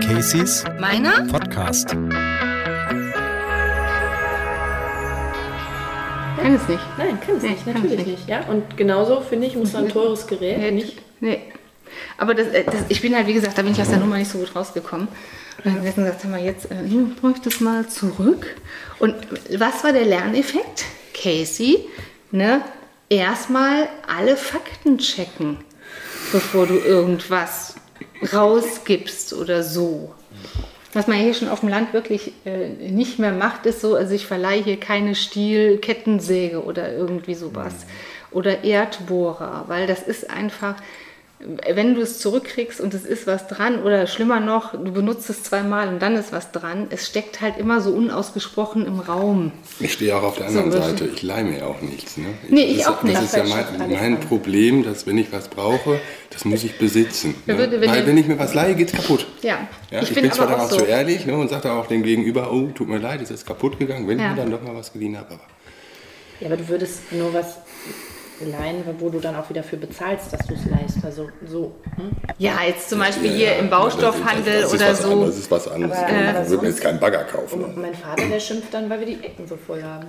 Casey's Meiner? Podcast. Kann es nicht. Nein, kann es Nee, nicht, natürlich nicht. nicht. Ja? Und genauso finde ich, muss so ein teures Gerät Nee, nicht. Nee. Aber das, äh, das, ich bin halt, wie gesagt, da bin ich aus der Nummer nicht so gut rausgekommen. Und dann haben wir gesagt, sag mal, jetzt äh, bräuchte es mal zurück. Und was war der Lerneffekt? Casey, ne, erstmal alle Fakten checken, bevor du irgendwas rausgibst oder so. Was man hier schon auf dem Land wirklich äh, nicht mehr macht, ist so, also ich verleihe hier keine Stiel-Kettensäge oder irgendwie sowas. Oder Erdbohrer, weil das ist einfach, wenn du es zurückkriegst und es ist was dran, oder schlimmer noch, du benutzt es zweimal und dann ist was dran, es steckt halt immer so unausgesprochen im Raum. Ich stehe auch auf der anderen So, Seite. Ich leih mir auch nichts. Ne? Nee, ich das, auch nicht. Das ist ja mein, mein. Problem, dass wenn ich was brauche, das muss ich besitzen. Ne? würde, wenn Weil wenn ich mir was leihe, geht's kaputt. Ja, Ja, ich, bin bin, zwar aber dann auch so. so ehrlich ne, und sage auch dem Gegenüber, oh, tut mir leid, es ist kaputt gegangen, wenn Ja. ich mir dann doch mal was geliehen habe. Aber Ja, aber du würdest nur was leihen, wo du dann auch wieder für bezahlst, dass du es leihst. Also so. Hm? Ja, jetzt zum Beispiel Ja, hier ja, im Baustoffhandel das ist oder so. Anderes, das ist was anderes. Aber- ne? aber ich würde mir sonst- jetzt keinen Bagger kaufen. Und mein Vater, der schimpft dann, weil wir die Ecken so voll haben.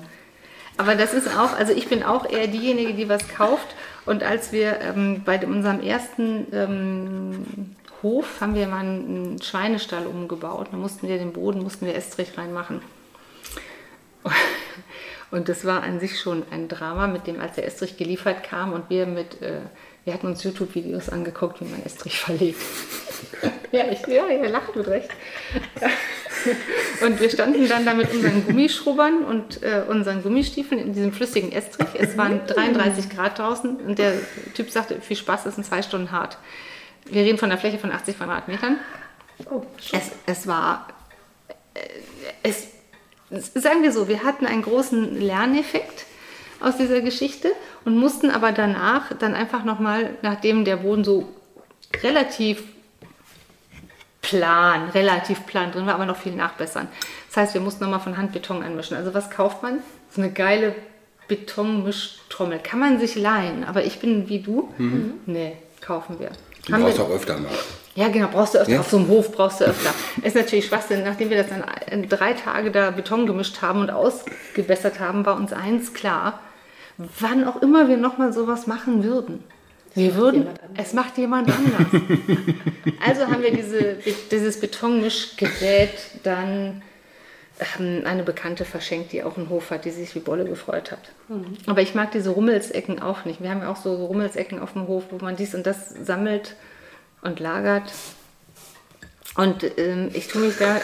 Aber das ist auch, also ich bin auch eher diejenige, die was kauft. Und als wir ähm, bei unserem ersten ähm, Hof haben wir mal einen Schweinestall umgebaut. Da mussten wir den Boden, mussten wir Estrich reinmachen. Und das war an sich schon ein Drama, mit dem, als der Estrich geliefert kam und wir mit, äh, wir hatten uns YouTube-Videos angeguckt, wie man Estrich verlegt. ja, ich, ja, ihr lacht mit Recht. Und wir standen dann da mit unseren Gummischrubbern und äh, unseren Gummistiefeln in diesem flüssigen Estrich. Es waren 33 Grad draußen und der Typ sagte, viel Spaß, es sind zwei Stunden hart. Wir reden von einer Fläche von 80 Quadratmetern. Oh, Es, es war, äh, es, sagen wir so, wir hatten einen großen Lerneffekt aus dieser Geschichte und mussten aber danach dann einfach nochmal, nachdem der Boden so relativ plan, relativ plan drin war, aber noch viel nachbessern. Das heißt, wir mussten nochmal von Hand Beton anmischen. Also was kauft man? So eine geile Betonmischtrommel. Kann man sich leihen, aber ich bin wie du. Nee, kaufen wir. Die Haben brauchst wir- auch öfter mal. Ja, genau, brauchst du öfter. Ja. Auf so einem Hof brauchst du öfter. Ist natürlich Schwachsinn. Nachdem wir das dann in drei Tage da Beton gemischt haben und ausgebessert haben, war uns eins klar. Wann auch immer wir nochmal sowas machen würden. Wir würden, es macht jemand anders. also haben wir diese, dieses Betonmischgerät dann ähm, eine Bekannte verschenkt, die auch einen Hof hat, die sich wie Bolle gefreut hat. Aber ich mag diese Rummelsecken auch nicht. Wir haben ja auch so, so Rummelsecken auf dem Hof, wo man dies und das sammelt und lagert. Und ähm, ich tue mich da.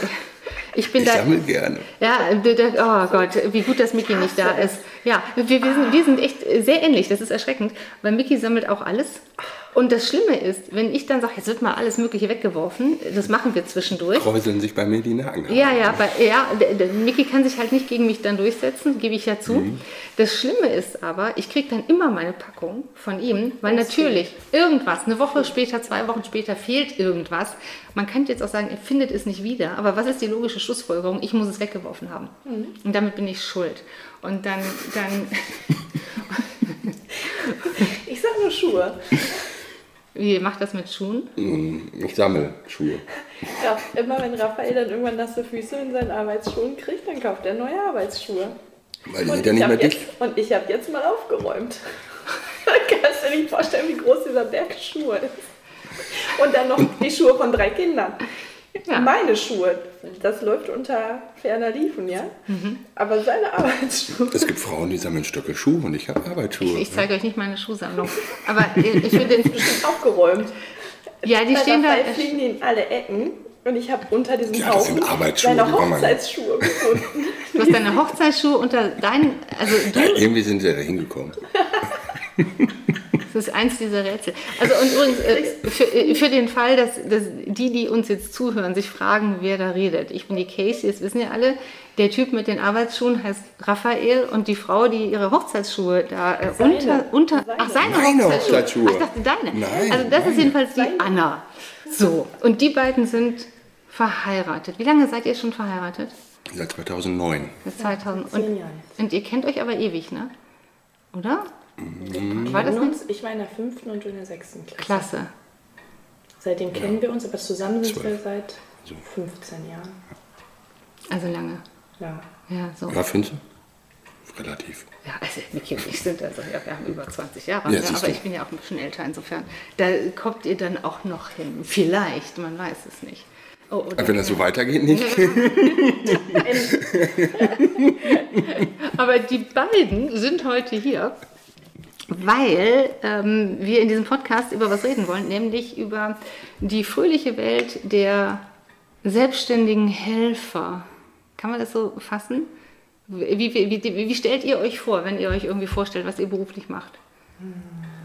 Ich bin Ich da. sammle gerne. Ja, oh Gott, wie gut, dass Mickey nicht da ist. Ja, wir, wir, sind, wir sind echt sehr ähnlich, das ist erschreckend, weil Mickey sammelt auch alles. Und das Schlimme ist, wenn ich dann sage, jetzt wird mal alles Mögliche weggeworfen, das machen wir zwischendurch. Kräuseln sich bei mir die Nacken. Ja, ja, aber, ja, der, der Mickey kann sich halt nicht gegen mich dann durchsetzen, gebe ich ja zu. Mhm. Das Schlimme ist aber, ich kriege dann immer meine Packung von ihm, weil natürlich irgendwas, eine Woche später, zwei Wochen später fehlt irgendwas. Man könnte jetzt auch sagen, er findet es nicht wieder, aber was ist die logische Schlussfolgerung? Ich muss es weggeworfen haben. Mhm. Und damit bin ich schuld. Und dann, dann Ich sag nur Schuhe. Wie macht das mit Schuhen? Ich sammle Schuhe. Ja, immer wenn Raphael dann irgendwann nasse Füße in seinen Arbeitsschuhen kriegt, dann kauft er neue Arbeitsschuhe. Weil die Und sind ja ich nicht mehr habe jetzt, dick. und ich habe jetzt mal aufgeräumt. Kannst du dir nicht vorstellen, wie groß dieser Berg Schuhe ist. Und dann noch die Schuhe von drei Kindern. Ja. Meine Schuhe, das läuft unter ferner Liefen, ja? Mhm. Aber seine Arbeitsschuhe. Es gibt Frauen, die sammeln Stöcke Schuhe und ich habe Arbeitsschuhe. Ich zeige euch nicht meine Schuhsammlung. Aber ich finde den. aufgeräumt. Ja, die Bei stehen da. Fliegen die in alle Ecken. Und ich habe unter diesem Ja, das sind Haufen man- Hochzeitsschuhe gefunden. Du hast deine Hochzeitsschuhe unter deinen, also du, Ja, irgendwie sind sie da hingekommen. das ist eins dieser Rätsel. Also und übrigens, äh, für, äh, für den Fall, dass, dass die, die uns jetzt zuhören, sich fragen, wer da redet. Ich bin die Casey, das wissen ja alle. Der Typ mit den Arbeitsschuhen heißt Raphael und die Frau, die ihre Hochzeitsschuhe da äh, Seine. unter, unter, Seine. ach seine Meine Hochzeitsschuhe. Hochzeitsschuhe. Ach, ich dachte deine. Nein, also das ist meine. jedenfalls die Seine. Anna. So, und die beiden sind verheiratet. Wie lange seid ihr schon verheiratet? Seit 2009. Seit 2000. zehn Und, und ihr kennt euch aber ewig, ne? Oder? War das uns, ich war in der fünften und du in der sechsten Klasse. Klasse. Seitdem kennen wir uns, aber zusammen sind wir Zwölf. seit So. 15 Jahren. Also lange. Ja. Ja, so. Ja, findest du? Relativ. Ja, also Niki und ich sind also, ja, wir haben über 20 Jahre, Ja, ja, aber ich bin ja auch ein bisschen älter insofern. Da kommt ihr dann auch noch hin. Vielleicht, man weiß es nicht. Oh, oder- wenn das so weitergeht, nicht? Aber die beiden sind heute hier, weil ähm, wir in diesem Podcast über was reden wollen, nämlich über die fröhliche Welt der selbstständigen Helfer. Kann man das so fassen? Wie, wie, wie, wie, stellt ihr euch vor, wenn ihr euch irgendwie vorstellt, was ihr beruflich macht?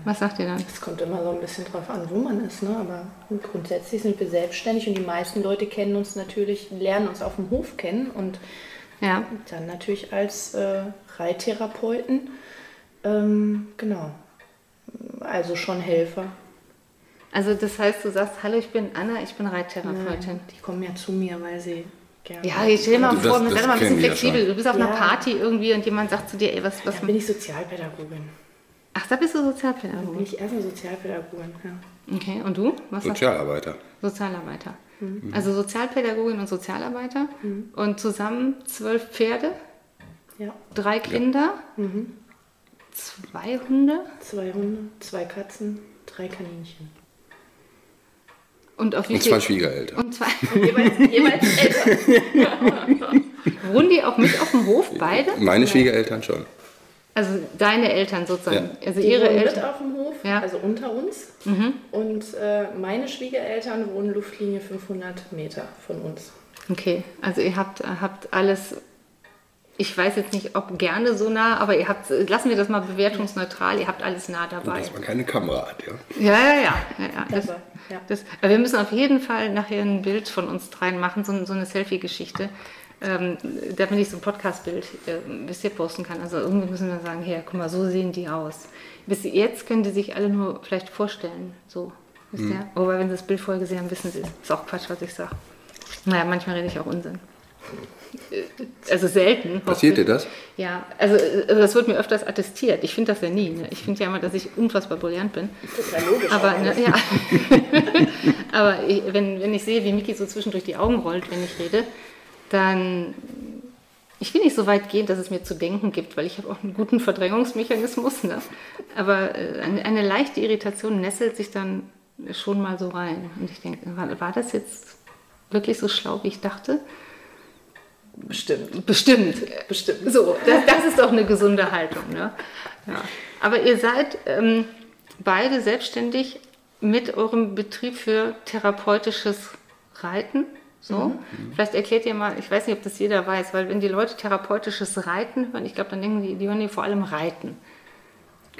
Was sagt ihr dann? Es kommt immer so ein bisschen drauf an, wo man ist, ne? aber grundsätzlich sind wir selbstständig und die meisten Leute kennen uns natürlich, lernen uns auf dem Hof kennen und Ja, dann natürlich als äh, Reittherapeuten. Ähm, genau. Also schon Helfer. also das heißt, du sagst, hallo, ich bin Anna, ich bin Reittherapeutin. Die kommen ja zu mir, weil sie gerne. Ja, jetzt stell dir mal Das- vor, das sei doch mal ein bisschen ja flexibel. Du bist auf einer Ja. Party irgendwie und jemand sagt zu dir, ey, was, was Da bin ich Sozialpädagogin. Ach, da bist du Da bin Sozialpädagogin. ich erstmal Sozialpädagogin, ja. Okay, und du? Was? Sozialarbeiter. Sozialarbeiter. Also Sozialpädagogin und Sozialarbeiter. Und zusammen zwölf Pferde, Ja, drei Kinder, zwei Hunde zwei Hunde, zwei Katzen, drei Kaninchen. und auf wie Und zwei Schwiegereltern. Und zwei. Jeweils, jeweils Eltern. Wohnen die auch mit auf dem Hof, beide? Meine Schwiegereltern schon. Also deine Eltern sozusagen. Also Die ihre wohnen mit Eltern. auf dem Hof, Ja. also unter uns. Und äh, meine Schwiegereltern wohnen Luftlinie 500 Meter von uns. Okay, also ihr habt, habt alles. Ich weiß jetzt nicht, ob gerne so nah, aber ihr habt, lassen wir das mal bewertungsneutral, ihr habt alles nah dabei. Dass man keine Kamera hat, ja. Ja, ja, ja. ja, ja. Das, das, wir müssen auf jeden Fall nachher ein Bild von uns dreien machen, so, so eine Selfie-Geschichte, ähm, damit ich so ein Podcast-Bild äh, bis hier posten kann. Also irgendwie müssen wir sagen, hier, guck mal, so sehen die aus. Bis jetzt können die sich alle nur vielleicht vorstellen, so. Wisst ihr? Wobei, wenn sie das Bild vorher gesehen haben, wissen sie, ist auch Quatsch, was ich sage. Naja, manchmal rede ich auch Unsinn. Äh, Also selten. Passiert dir das? Ja, also äh, das wird mir öfters attestiert. Ich finde das ja nie. Ne? Ich finde ja immer, dass ich unfassbar brillant bin. Total logisch. Aber, ne, ja. Aber ich, wenn, wenn ich sehe, wie Miki so zwischendurch die Augen rollt, wenn ich rede, dann. Ich will nicht so weit gehen, dass es mir zu denken gibt, weil ich habe auch einen guten Verdrängungsmechanismus. Ne? Aber äh, eine, eine leichte Irritation nesselt sich dann schon mal so rein. Und ich denke, war, war das jetzt wirklich so schlau, wie ich dachte? Bestimmt. Bestimmt. Bestimmt. So, das, das ist doch eine gesunde Haltung. Ne? Ja. Aber ihr seid ähm, beide selbstständig mit eurem Betrieb für therapeutisches Reiten. So, vielleicht erklärt ihr mal, ich weiß nicht, ob das jeder weiß, weil wenn die Leute therapeutisches Reiten hören, ich glaube, dann denken die, die hören die vor allem Reiten.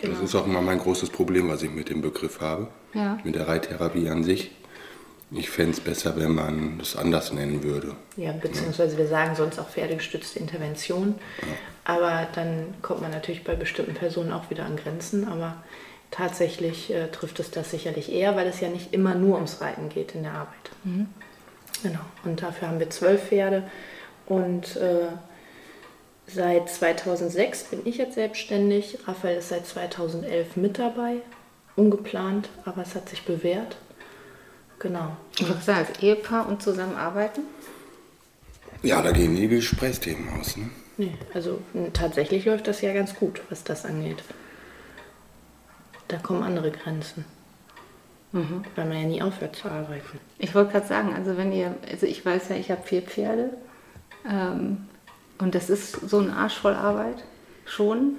Das ist auch immer mein großes Problem, was ich mit dem Begriff habe. Ja. Mit der Reittherapie an sich. Ich fände es besser, wenn man das anders nennen würde. Ja, beziehungsweise wir sagen sonst auch pferdegestützte Intervention. Aber dann kommt man natürlich bei bestimmten Personen auch wieder an Grenzen. Aber tatsächlich äh, trifft es das sicherlich eher, weil es ja nicht immer nur ums Reiten geht in der Arbeit. Genau. Und dafür haben wir zwölf Pferde. Und äh, seit 2006 bin ich jetzt selbstständig. Raphael ist seit 2011 mit dabei. Ungeplant, aber es hat sich bewährt. Genau. Ich würde sagen, als Ehepaar und zusammenarbeiten. Ja, da gehen die Gesprächsthemen aus. Ne? Nee, also tatsächlich läuft das ja ganz gut, was das angeht. Da kommen andere Grenzen. Weil man ja nie aufhört zu arbeiten. Ich wollte gerade sagen, also wenn ihr, also ich weiß ja, ich habe vier Pferde ähm, und das ist so ein Arsch voll Arbeit schon.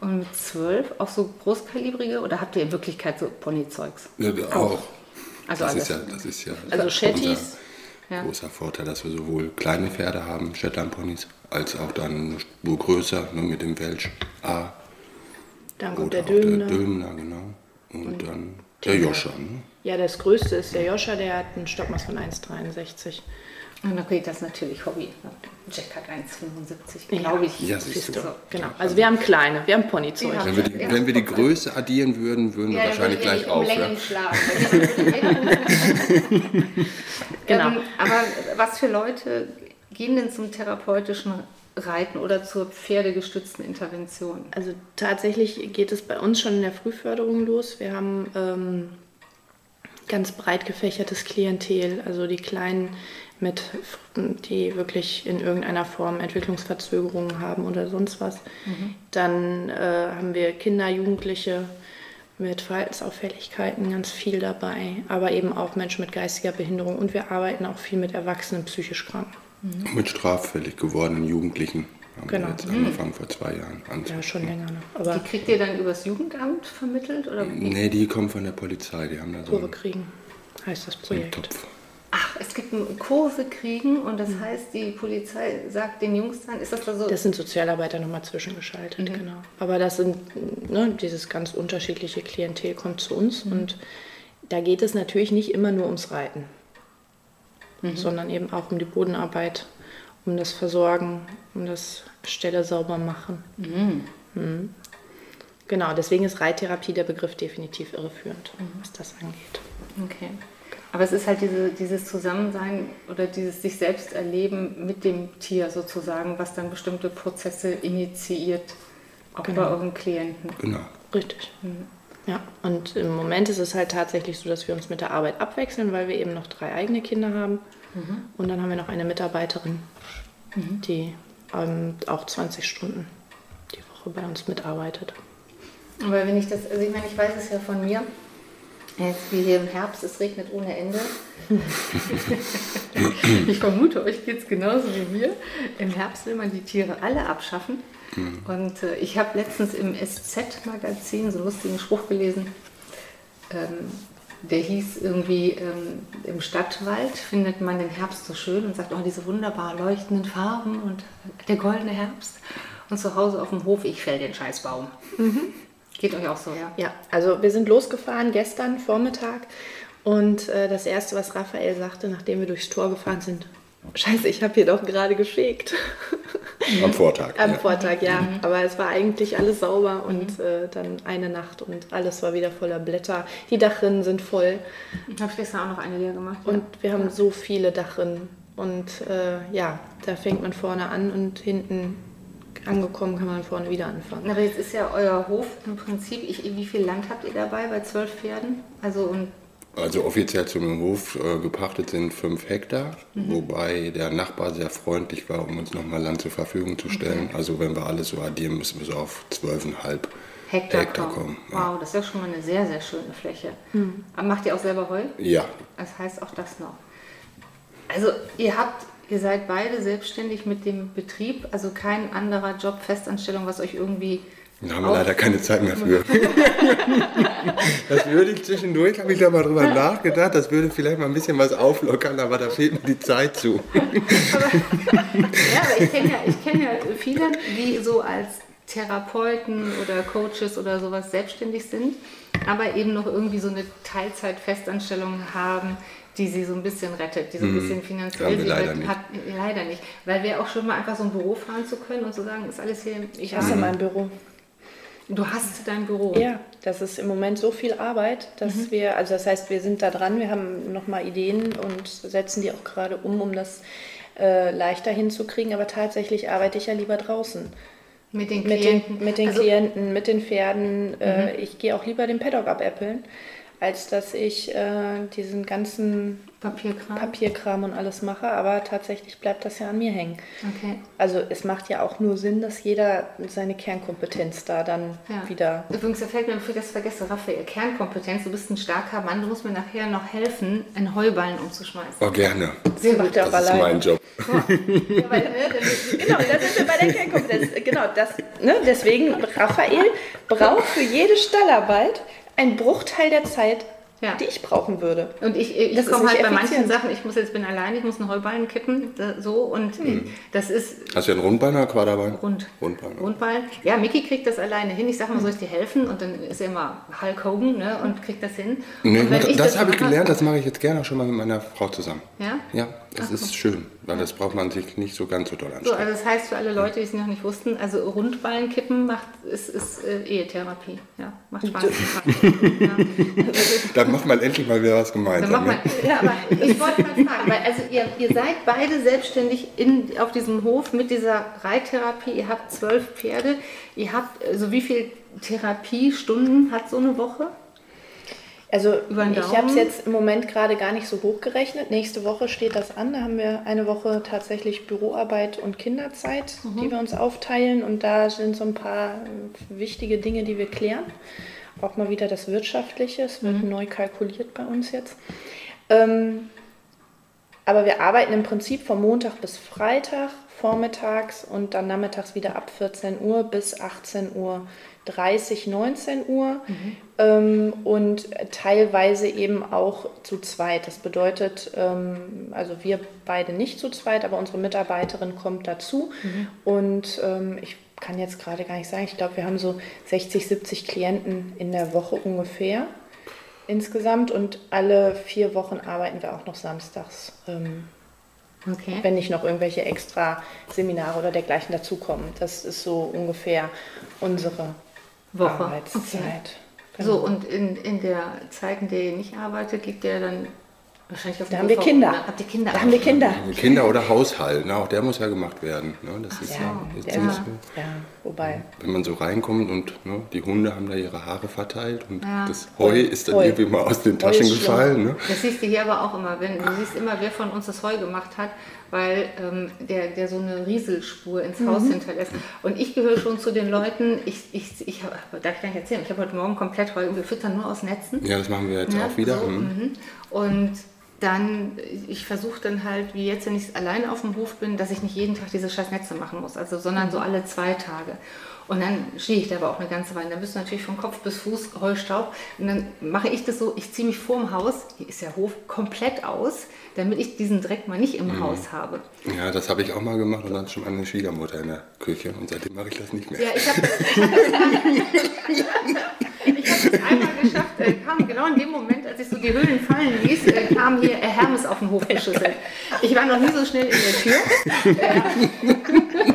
Und mit zwölf auch so großkalibrige oder habt ihr in Wirklichkeit so Ponyzeugs? Ja, auch. Also das, ist ja, das ist ja Also Shetties, Ja. großer Vorteil, dass wir sowohl kleine Pferde haben, Shetland-Ponys, als auch dann wo größer, nur mit dem Welsch A. dann kommt der Dömner. der Dömner, genau. Und dann der Joscha. Ne? Ja, das größte ist der Joscha, der hat einen Stockmaß von 1,63. Und okay, das ist natürlich Hobby. Jack hat 1,75, glaube ich. Ja, siehst du. So. Genau. Also wir haben kleine, wir haben Ponyzeug. Wenn wir, die, wenn wir die Größe addieren würden, würden wir Ja, wahrscheinlich dann würde gleich ich auf. Längen Ja? Genau. Ähm, aber was für Leute gehen denn zum therapeutischen Reiten oder zur pferdegestützten Intervention? Also tatsächlich geht es bei uns schon in der Frühförderung los. Wir haben ähm, ganz breit gefächertes Klientel, also die Kleinen mit, die wirklich in irgendeiner Form Entwicklungsverzögerungen haben oder sonst was. Mhm. Dann äh, haben wir Kinder, Jugendliche mit Verhaltensauffälligkeiten ganz viel dabei, aber eben auch Menschen mit geistiger Behinderung und wir arbeiten auch viel mit Erwachsenen psychisch Kranken. Mhm. Mit straffällig gewordenen Jugendlichen haben genau. wir jetzt mhm. angefangen vor zwei Jahren an. Ja, schon länger noch. Aber die kriegt ihr dann übers Jugendamt vermittelt? Oder nee, die kommen von der Polizei. Die haben da so Kurve kriegen, heißt das Projekt. Topf. Ach, es gibt Kurve kriegen und das mhm. heißt, die Polizei sagt den Jungs dann, ist das da so? Das sind Sozialarbeiter nochmal zwischengeschaltet, mhm. genau. Aber das sind, ne, dieses ganz unterschiedliche Klientel kommt zu uns mhm. und da geht es natürlich nicht immer nur ums Reiten, mhm. sondern eben auch um die Bodenarbeit, um das Versorgen, um das Stelle sauber machen. Mhm. Mhm. Genau, deswegen ist Reittherapie der Begriff definitiv irreführend, was das angeht. Okay. Aber es ist halt diese, dieses Zusammensein oder dieses sich selbst erleben mit dem Tier sozusagen, was dann bestimmte Prozesse initiiert, auch genau. bei euren Klienten. Genau. Richtig. Mhm. Ja, und im Moment ist es halt tatsächlich so, dass wir uns mit der Arbeit abwechseln, weil wir eben noch drei eigene Kinder haben. Mhm. Und dann haben wir noch eine Mitarbeiterin, mhm. die ähm, auch 20 Stunden die Woche bei uns mitarbeitet. Aber wenn ich das, also ich meine, ich weiß es ja von mir, Jetzt wie hier im Herbst, es regnet ohne Ende. ich vermute, euch geht es genauso wie mir. Im Herbst will man die Tiere alle abschaffen. Mhm. Und äh, ich habe letztens im SZ-Magazin so einen lustigen Spruch gelesen. Ähm, der hieß irgendwie, ähm, im Stadtwald findet man den Herbst so schön und sagt, oh, diese wunderbar leuchtenden Farben und der goldene Herbst. Und zu Hause auf dem Hof, ich fäll den Scheißbaum. Mhm. Geht euch auch so, ja? Ja, also wir sind losgefahren gestern Vormittag und äh, das Erste, was Raphael sagte, nachdem wir durchs Tor gefahren sind, Scheiße, ich habe hier doch gerade gefegt. Am Vortag. Am ja. Vortag, ja. Mhm. Aber es war eigentlich alles sauber und mhm. äh, dann eine Nacht und alles war wieder voller Blätter. Die Dachrinnen sind voll. Ich habe gestern auch noch eine leer gemacht. Und wir haben so viele Dachrinnen. Und äh, ja, da fängt man vorne an und hinten angekommen, kann man vorne wieder anfangen. Aber jetzt ist ja euer Hof im Prinzip, ich, wie viel Land habt ihr dabei bei zwölf Pferden? Also, und also offiziell zum Hof äh, gepachtet sind fünf Hektar, mhm. wobei der Nachbar sehr freundlich war, um uns nochmal Land zur Verfügung zu stellen. Okay. Also wenn wir alles so addieren, müssen wir so auf zwölfeinhalb Hektar, Hektar kommen. Ja. Wow, das ist ja schon mal eine sehr, sehr schöne Fläche. Mhm. Aber macht ihr auch selber Heu? Ja. Das heißt auch das noch. Also ihr habt Ihr seid beide selbstständig mit dem Betrieb, also kein anderer Job, Festanstellung, was euch irgendwie. Da haben wir leider keine Zeit mehr für. das würde ich zwischendurch, habe ich da mal drüber nachgedacht, das würde vielleicht mal ein bisschen was auflockern, aber da fehlt mir die Zeit zu. aber, ja, aber ich kenne ja, kenn ja viele, die so als Therapeuten oder Coaches oder sowas selbstständig sind, aber eben noch irgendwie so eine Teilzeitfestanstellung haben, die sie so ein bisschen rettet, die so ein mhm. bisschen finanziell sie leider nicht. hat. Leider nicht. Weil wäre auch schon mal einfach so ein Büro fahren zu können und zu sagen, ist alles hier. Ich hasse mhm. mein Büro. Du hast dein Büro. Ja, das ist im Moment so viel Arbeit, dass mhm. wir, also das heißt, wir sind da dran, wir haben nochmal Ideen und setzen die auch gerade um, um das äh, leichter hinzukriegen. Aber tatsächlich arbeite ich ja lieber draußen. Mit den Klienten. Mit den, mit den also, Klienten, mit den Pferden. Äh, mhm. ich gehe auch lieber den Paddock abäppeln als dass ich äh, diesen ganzen Papierkram. Papierkram und alles mache, aber tatsächlich bleibt das ja an mir hängen. Okay. Also es macht ja auch nur Sinn, dass jeder seine Kernkompetenz da dann ja. wieder. Übrigens, da fällt mir, bevor ich das vergesse, Raphael, Kernkompetenz, du bist ein starker Mann, du musst mir nachher noch helfen, einen Heuballen umzuschmeißen. Oh, gerne. Sehr gut, das ist allein. mein Job. Ja. ja, weil, ne, genau, da sind wir bei der Kernkompetenz. Genau, das, ne, deswegen, Raphael braucht für jede Stallarbeit ein Bruchteil der Zeit, ja. die ich brauchen würde. Und ich, ich komme halt bei manchen Sachen, ich muss jetzt bin allein, ich muss einen Heuballen kippen, so und hm. das ist. Hast du ja einen Rundballen oder Quaderballen? Rund. Rundballen. Rundballen. Ja, Mickey kriegt das alleine hin. Ich sage mal, soll ich dir helfen? Und dann ist er immer Hulk Hogan ne, und kriegt das hin. Nee, das, das habe ich gelernt, das mache ich jetzt gerne auch schon mal mit meiner Frau zusammen. Ja? Ja. Das ist schön, weil das braucht man sich nicht so ganz so doll So, anstrengen. also das heißt für alle Leute, die es noch nicht wussten, also Rundballenkippen macht, ist, ist äh, Ehetherapie. Ja, macht Spaß. ja. Dann macht man endlich mal wieder was Dann gemeinsam. macht man, ja, aber ich wollte mal fragen, weil also ihr, ihr seid beide selbstständig in, auf diesem Hof mit dieser Reittherapie. Ihr habt zwölf Pferde. Ihr habt, also wie viel Therapiestunden hat so eine Woche? Also ich habe es jetzt im Moment gerade gar nicht so hoch gerechnet. Nächste Woche steht das an. Da haben wir eine Woche tatsächlich Büroarbeit und Kinderzeit, die wir uns aufteilen. Und da sind so ein paar äh, wichtige Dinge, die wir klären. Auch mal wieder das Wirtschaftliche. Es wird neu kalkuliert bei uns jetzt. Ähm, aber wir arbeiten im Prinzip von Montag bis Freitag, vormittags und dann nachmittags wieder ab 14 Uhr bis 18 Uhr 30, 19 Uhr. Ähm, und teilweise eben auch zu zweit. Das bedeutet, ähm, also wir beide nicht zu zweit, aber unsere Mitarbeiterin kommt dazu. Und ähm, ich kann jetzt gerade gar nicht sagen, ich glaube, wir haben so 60, 70 Klienten in der Woche ungefähr insgesamt. Und alle vier Wochen arbeiten wir auch noch samstags, ähm, Okay. wenn nicht noch irgendwelche extra Seminare oder dergleichen dazukommen. Das ist so ungefähr unsere Woche. Arbeitszeit. So, und in, in der Zeit, in der ihr nicht arbeitet, liegt ihr dann wahrscheinlich auf Da haben wir Kinder. Habt ihr Kinder? Da haben wir Kinder. Kinder oder Haushalt, ne? auch der muss ja gemacht werden. Ne? Das ist ja, Ja, ist ja. ziemlich so. Ja, wobei. Wenn man so reinkommt und ne, die Hunde haben da ihre Haare verteilt und Ja. das Heu ist dann Heu. irgendwie mal aus den Taschen gefallen. Ne? Das siehst du hier aber auch immer. Wenn, du siehst immer, wer von uns das Heu gemacht hat, weil ähm, der, der so eine Rieselspur ins Haus hinterlässt. Und ich gehöre schon zu den Leuten, ich, ich, ich hab, darf ich gar nicht erzählen, ich habe heute Morgen komplett Heu und wir füttern nur aus Netzen. Ja, das machen wir jetzt Ja, auch wieder. So, hm. mhm. Und dann, ich versuche dann halt, wie jetzt, wenn ich alleine auf dem Hof bin, dass ich nicht jeden Tag diese scheiß Netze machen muss, also, sondern so alle zwei Tage. Und dann stehe ich da aber auch eine ganze Weile. Dann bist du natürlich von Kopf bis Fuß Heustaub. Und dann mache ich das so, ich ziehe mich vorm Haus, hier ist der Hof, komplett aus, damit ich diesen Dreck mal nicht im Mhm. Haus habe. Ja, das habe ich auch mal gemacht und dann schon meine Schwiegermutter in der Küche und seitdem mache ich das nicht mehr. Ja, ich habe das einmal geschafft. Äh, kam genau in dem Moment, als ich so die Höhlen fallen ließ, äh, kam hier äh, Hermes auf den Hof geschüttelt. Ich war noch nie so schnell in der Tür.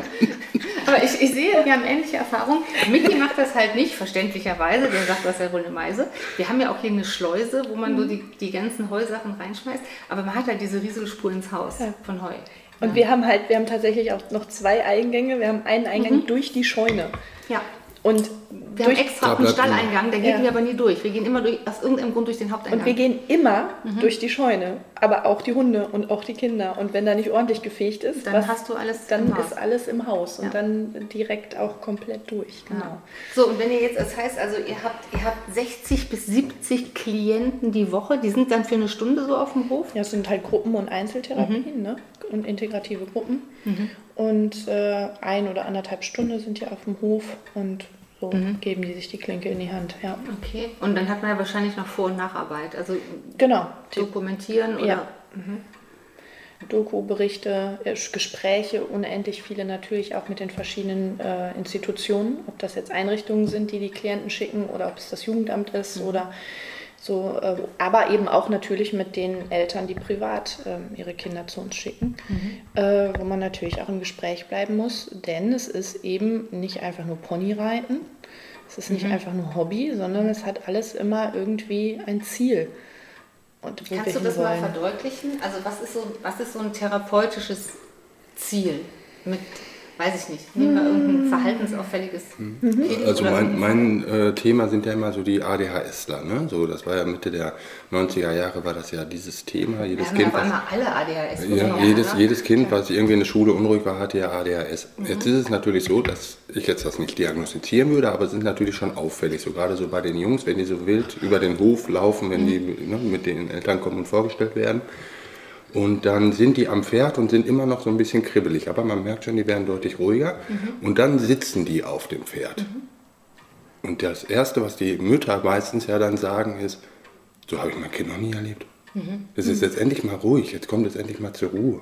Aber ich, ich sehe, wir haben ähnliche Erfahrungen. Micky macht das halt nicht, verständlicherweise. Der sagt, das ja wohl eine Meise. Wir haben ja auch hier eine Schleuse, wo man so die, die ganzen Heusachen reinschmeißt. Aber man hat halt diese Rieselspur ins Haus von Heu. Und wir haben halt, wir haben tatsächlich auch noch zwei Eingänge. Wir haben einen Eingang durch die Scheune. Ja. Und, Wir haben durch, extra Da auch einen Stalleingang, der gehen Ja. wir aber nie durch. Wir gehen immer durch, aus irgendeinem Grund durch den Haupteingang. und wir gehen immer durch die Scheune. Aber auch die Hunde und auch die Kinder. Und wenn da nicht ordentlich gefegt ist, Dann hast du alles dann im Haus. ist alles im Haus. Und Ja. dann direkt auch komplett durch. Genau. So, und wenn ihr jetzt, das heißt also, ihr habt, ihr habt 60 bis 70 Klienten die Woche, die sind dann für eine Stunde so auf dem Hof? Ja, es sind halt Gruppen- und Einzeltherapien ne? und integrative Gruppen. Und äh, ein oder anderthalb Stunden sind die auf dem Hof und so geben die sich die Klinke in die Hand. Ja, Okay. Und dann hat man ja wahrscheinlich noch Vor- und Nacharbeit. Also genau. Dokumentieren oder. Ja. Doku-Berichte, äh, Gespräche, unendlich viele natürlich auch mit den verschiedenen äh, Institutionen, ob das jetzt Einrichtungen sind, die die Klienten schicken oder ob es das Jugendamt ist oder so, äh, aber eben auch natürlich mit den Eltern, die privat ähm, ihre Kinder zu uns schicken, äh, wo man natürlich auch im Gespräch bleiben muss, denn es ist eben nicht einfach nur Ponyreiten, es ist nicht einfach nur Hobby, sondern es hat alles immer irgendwie ein Ziel. Kannst du das mal hinwollen. verdeutlichen? Also was ist so, was ist so ein therapeutisches Ziel mit, weiß ich nicht, nehmen wir irgendein verhaltensauffälliges Kind Also mein, mein äh, Thema sind ja immer so die ADHSler. Ne? So, das war ja Mitte der 90er Jahre war das ja dieses Thema. wir Jedes haben ja Kind, was, alle ADHS. ja, jedes, ne? jedes Kind, was irgendwie in der Schule unruhig war, hatte ja ADHS. Jetzt ist es natürlich so, dass ich jetzt das nicht diagnostizieren würde, aber es ist natürlich schon auffällig. So gerade so bei den Jungs, wenn die so wild über den Hof laufen, wenn die ne, mit den Eltern kommen und vorgestellt werden. Und dann sind die am Pferd und sind immer noch so ein bisschen kribbelig. Aber man merkt schon, die werden deutlich ruhiger. Und dann sitzen die auf dem Pferd. Und das Erste, was die Mütter meistens ja dann sagen, ist, so habe ich mein Kind noch nie erlebt. Es ist jetzt endlich mal ruhig, jetzt kommt es endlich mal zur Ruhe.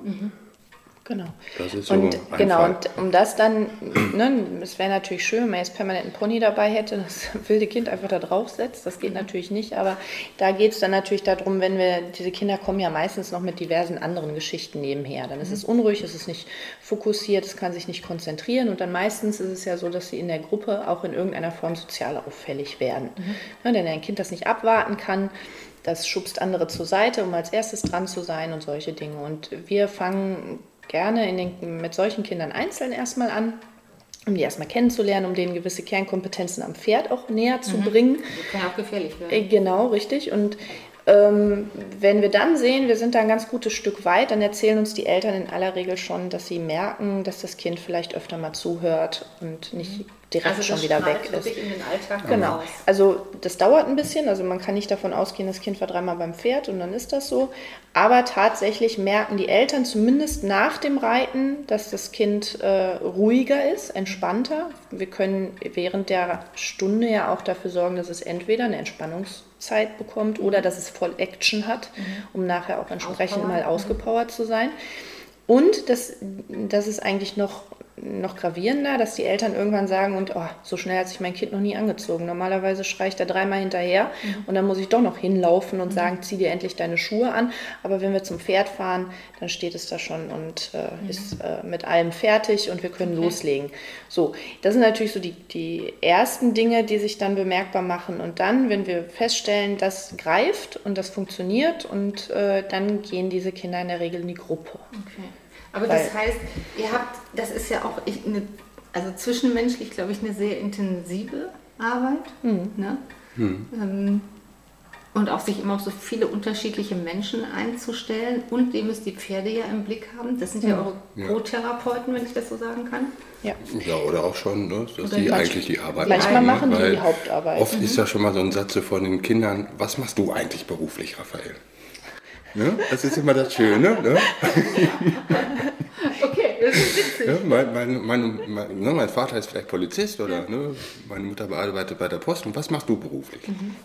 Genau. Das ist so und ein genau, Fall. und um das dann, ne, es wäre natürlich schön, wenn man jetzt permanent einen Pony dabei hätte, das wilde Kind einfach da drauf setzt. Das geht natürlich nicht, aber da geht es dann natürlich darum, wenn wir, diese Kinder kommen ja meistens noch mit diversen anderen Geschichten nebenher. Dann ist es unruhig, es ist nicht fokussiert, es kann sich nicht konzentrieren und dann meistens ist es ja so, dass sie in der Gruppe auch in irgendeiner Form sozial auffällig werden. Ne, denn ein Kind, das nicht abwarten kann, das schubst andere zur Seite, um als erstes dran zu sein und solche Dinge. Und wir fangen gerne in den, mit solchen Kindern einzeln erstmal an, um die erstmal kennenzulernen, um denen gewisse Kernkompetenzen am Pferd auch näher zu bringen. Das kann auch gefährlich werden. Äh, Genau, richtig. Und ähm, wenn wir dann sehen, wir sind da ein ganz gutes Stück weit, dann erzählen uns die Eltern in aller Regel schon, dass sie merken, dass das Kind vielleicht öfter mal zuhört und nicht direkt schon wieder weg ist. wirklich in den Alltag Genau. raus. Also das dauert ein bisschen. Also man kann nicht davon ausgehen, das Kind war dreimal beim Pferd und dann ist das so. Aber tatsächlich merken die Eltern zumindest nach dem Reiten, dass das Kind äh, ruhiger ist, entspannter. Wir können während der Stunde ja auch dafür sorgen, dass es entweder eine Entspannungszeit bekommt oder dass es voll Action hat, um nachher auch entsprechend Auspower. mal ausgepowert zu sein. Und das, das ist eigentlich noch, noch gravierender, dass die Eltern irgendwann sagen, und oh, so schnell hat sich mein Kind noch nie angezogen. Normalerweise schreie ich da dreimal hinterher und dann muss ich doch noch hinlaufen und sagen, zieh dir endlich deine Schuhe an. Aber wenn wir zum Pferd fahren, dann steht es da schon und äh, ist äh, mit allem fertig und wir können loslegen. So, das sind natürlich so die, die ersten Dinge, die sich dann bemerkbar machen. Und dann, wenn wir feststellen, das greift und das funktioniert, und äh, dann gehen diese Kinder in der Regel in die Gruppe. Okay. Aber das heißt, ihr habt, das ist ja auch ich, eine, also zwischenmenschlich, glaube ich, eine sehr intensive Arbeit. Hm. Ne? Ähm, und auch sich immer auf so viele unterschiedliche Menschen einzustellen. Und ihr müsst die Pferde ja im Blick haben. Das sind ja, eure Ja. Co-Therapeuten, wenn ich das so sagen kann. Ja. Ja, oder auch schon, ne, dass Oder die eigentlich die Arbeit manchmal machen die die Hauptarbeit. Oft ist ja schon mal so ein Satz von den Kindern, was machst du eigentlich beruflich, Raphael? Ne? Das ist immer das Schöne. Ne? Das ist. Ja, mein, mein, mein, mein, ne, mein Vater ist vielleicht Polizist oder ne, meine Mutter bearbeitet bei der Post. Und was machst du beruflich?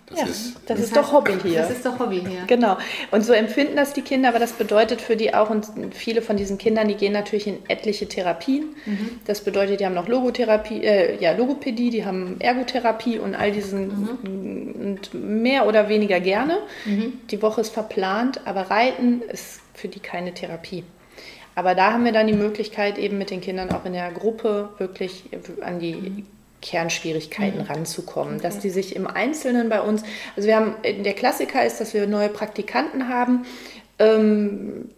Das Ja, ist das ist heißt, doch Hobby hier. Das ist doch Hobby hier. Genau. Und so empfinden das die Kinder, aber das bedeutet für die auch, und viele von diesen Kindern, die gehen natürlich in etliche Therapien. Das bedeutet, die haben noch Logotherapie, äh, ja, Logopädie, die haben Ergotherapie und all diesen und mehr oder weniger gerne. Die Woche ist verplant, aber Reiten ist für die keine Therapie. Aber da haben wir dann die Möglichkeit, eben mit den Kindern auch in der Gruppe wirklich an die Kernschwierigkeiten ranzukommen, dass die sich im Einzelnen bei uns, also wir haben, der Klassiker ist, dass wir neue Praktikanten haben, ähm,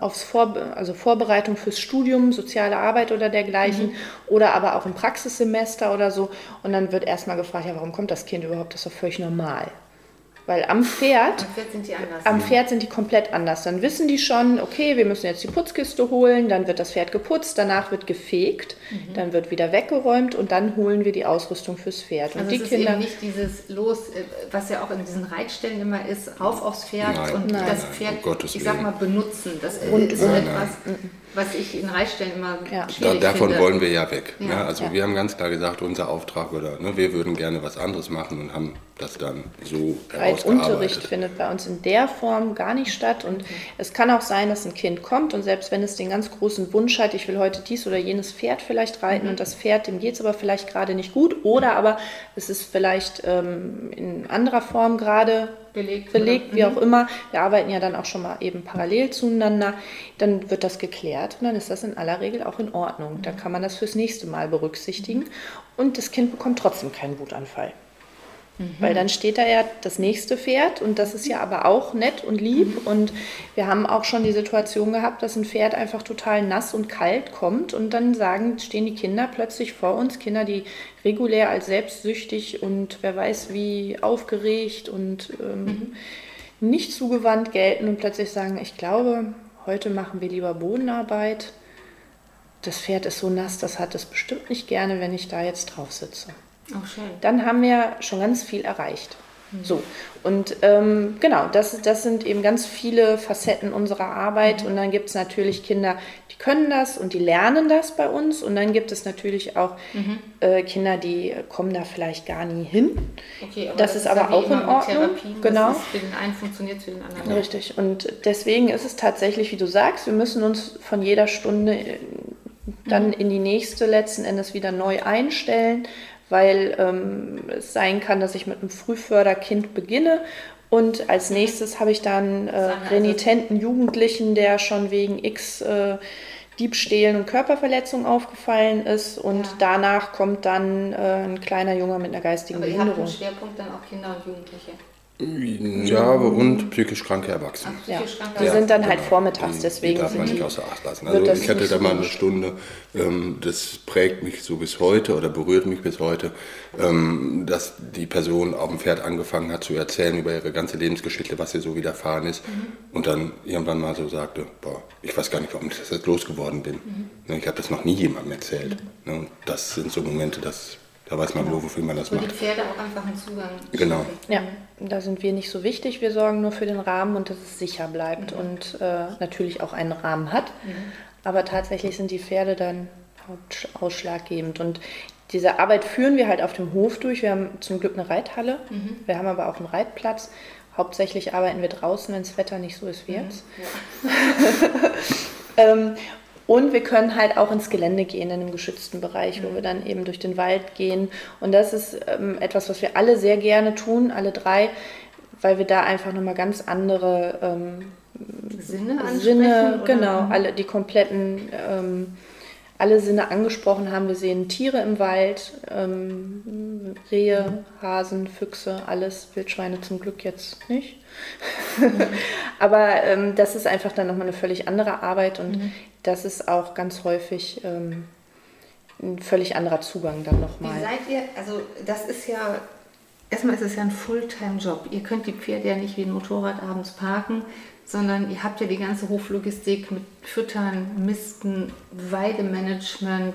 aufs Vorbe also Vorbereitung fürs Studium, soziale Arbeit oder dergleichen, oder aber auch im Praxissemester oder so. Und dann wird erstmal gefragt, ja, warum kommt das Kind überhaupt? Das ist doch völlig normal. Weil am Pferd Am Pferd sind die anders. am Pferd sind die komplett anders. Dann wissen die schon, okay, wir müssen jetzt die Putzkiste holen, dann wird das Pferd geputzt, danach wird gefegt, dann wird wieder weggeräumt und dann holen wir die Ausrüstung fürs Pferd. Und Also die es ist Kinder, eben nicht dieses Los, äh, was ja auch in diesen Reitstellen immer ist, rauf aufs Pferd Nein, und nein, das nein, Pferd, um Gottes ich sag mal, benutzen. Das Und- ist und- etwas, was ich in Reitstellen immer Ja. Da, schwierig davon finde. wollen wir ja weg. Ja. Ne? Also Ja. wir haben ganz klar gesagt, unser Auftrag oder ne, wir würden gerne was anderes machen und haben das dann so Reitunterricht herausgearbeitet. findet bei uns in der Form gar nicht statt. Und es kann auch sein, dass ein Kind kommt und selbst wenn es den ganz großen Wunsch hat, ich will heute dies oder jenes Pferd vielleicht reiten und das Pferd, dem geht es aber vielleicht gerade nicht gut oder aber es ist vielleicht ähm, in anderer Form gerade Belegt, belegt, oder? wie auch immer. Wir arbeiten ja dann auch schon mal eben parallel zueinander. Dann wird das geklärt und dann ist das in aller Regel auch in Ordnung. Dann kann man das fürs nächste Mal berücksichtigen und das Kind bekommt trotzdem keinen Wutanfall. Weil dann steht da ja das nächste Pferd und das ist ja aber auch nett und lieb. Und wir haben auch schon die Situation gehabt, dass ein Pferd einfach total nass und kalt kommt und dann sagen, stehen die Kinder plötzlich vor uns, Kinder, die regulär als selbstsüchtig und wer weiß wie aufgeregt und ähm, nicht zugewandt gelten und plötzlich sagen, ich glaube, heute machen wir lieber Bodenarbeit. Das Pferd ist so nass, das hat es bestimmt nicht gerne, wenn ich da jetzt drauf sitze Schön. dann haben wir schon ganz viel erreicht. So, und ähm, genau, das, das sind eben ganz viele Facetten unserer Arbeit. Mhm. Und dann gibt es natürlich Kinder, die können das und die lernen das bei uns. Und dann gibt es natürlich auch Mhm. äh, Kinder, die kommen da vielleicht gar nie hin. Okay, Das ist aber ja wie auch in Ordnung. Genau. Das ist für den einen funktioniert für den anderen. Richtig. Und deswegen ist es tatsächlich, wie du sagst, wir müssen uns von jeder Stunde äh, dann in die nächste letzten Endes wieder neu einstellen, weil ähm, es sein kann, dass ich mit einem Frühförderkind beginne und als nächstes habe ich dann äh, also- renitenten Jugendlichen, der schon wegen X äh, Diebstählen und Körperverletzungen aufgefallen ist und Ja. danach kommt dann äh, ein kleiner Junge mit einer geistigen Aber ihr habt Behinderung. im Schwerpunkt dann auch Kinder und Jugendliche. Ja, aber und psychisch kranke Erwachsene. Ja. Psychisch kranke Die Ja, sind dann halt Genau. vormittags, Die- deswegen die darf man nicht die- außer Acht lassen. Also das ich hatte da mal eine. Stunde, ähm, das prägt mich so bis heute oder berührt mich bis heute, ähm, dass die Person auf dem Pferd angefangen hat zu erzählen über ihre ganze Lebensgeschichte, was ihr so widerfahren ist. Mhm. Und dann irgendwann mal so sagte, boah, ich weiß gar nicht, warum ich das jetzt losgeworden bin. Mhm. Ne, Ich habe das noch nie jemandem erzählt. Ne, Und das sind so Momente, dass, da weiß man, wofür man das Wo die macht. Pferde auch einfach einen Zugang Genau. Ja, da sind wir nicht so wichtig. Wir sorgen nur für den Rahmen und dass es sicher bleibt und äh, natürlich auch einen Rahmen hat. Aber tatsächlich sind die Pferde dann ausschlaggebend. Und diese Arbeit führen wir halt auf dem Hof durch. Wir haben zum Glück eine Reithalle. Wir haben aber auch einen Reitplatz. Hauptsächlich arbeiten wir draußen, wenn das Wetter nicht so ist wie jetzt. ähm, und wir können halt auch ins Gelände gehen, in einem geschützten Bereich, wo wir dann eben durch den Wald gehen. Und das ist ähm, etwas, was wir alle sehr gerne tun, alle drei, weil wir da einfach nochmal ganz andere ähm, Sinne? Sinne, oder? genau, alle die kompletten, ähm, alle Sinne angesprochen haben. Wir sehen Tiere im Wald, ähm, Rehe, Hasen, Füchse, alles, Wildschweine zum Glück jetzt nicht. Aber ähm, das ist einfach dann nochmal eine völlig andere Arbeit und das ist auch ganz häufig ähm, ein völlig anderer Zugang dann Wie nochmal. seid ihr, also das ist ja, erstmal ist es ja ein Fulltime-Job. Ihr könnt die Pferde ja nicht wie ein Motorrad abends parken, sondern ihr habt ja die ganze Hoflogistik mit Füttern, Misten, Weidemanagement,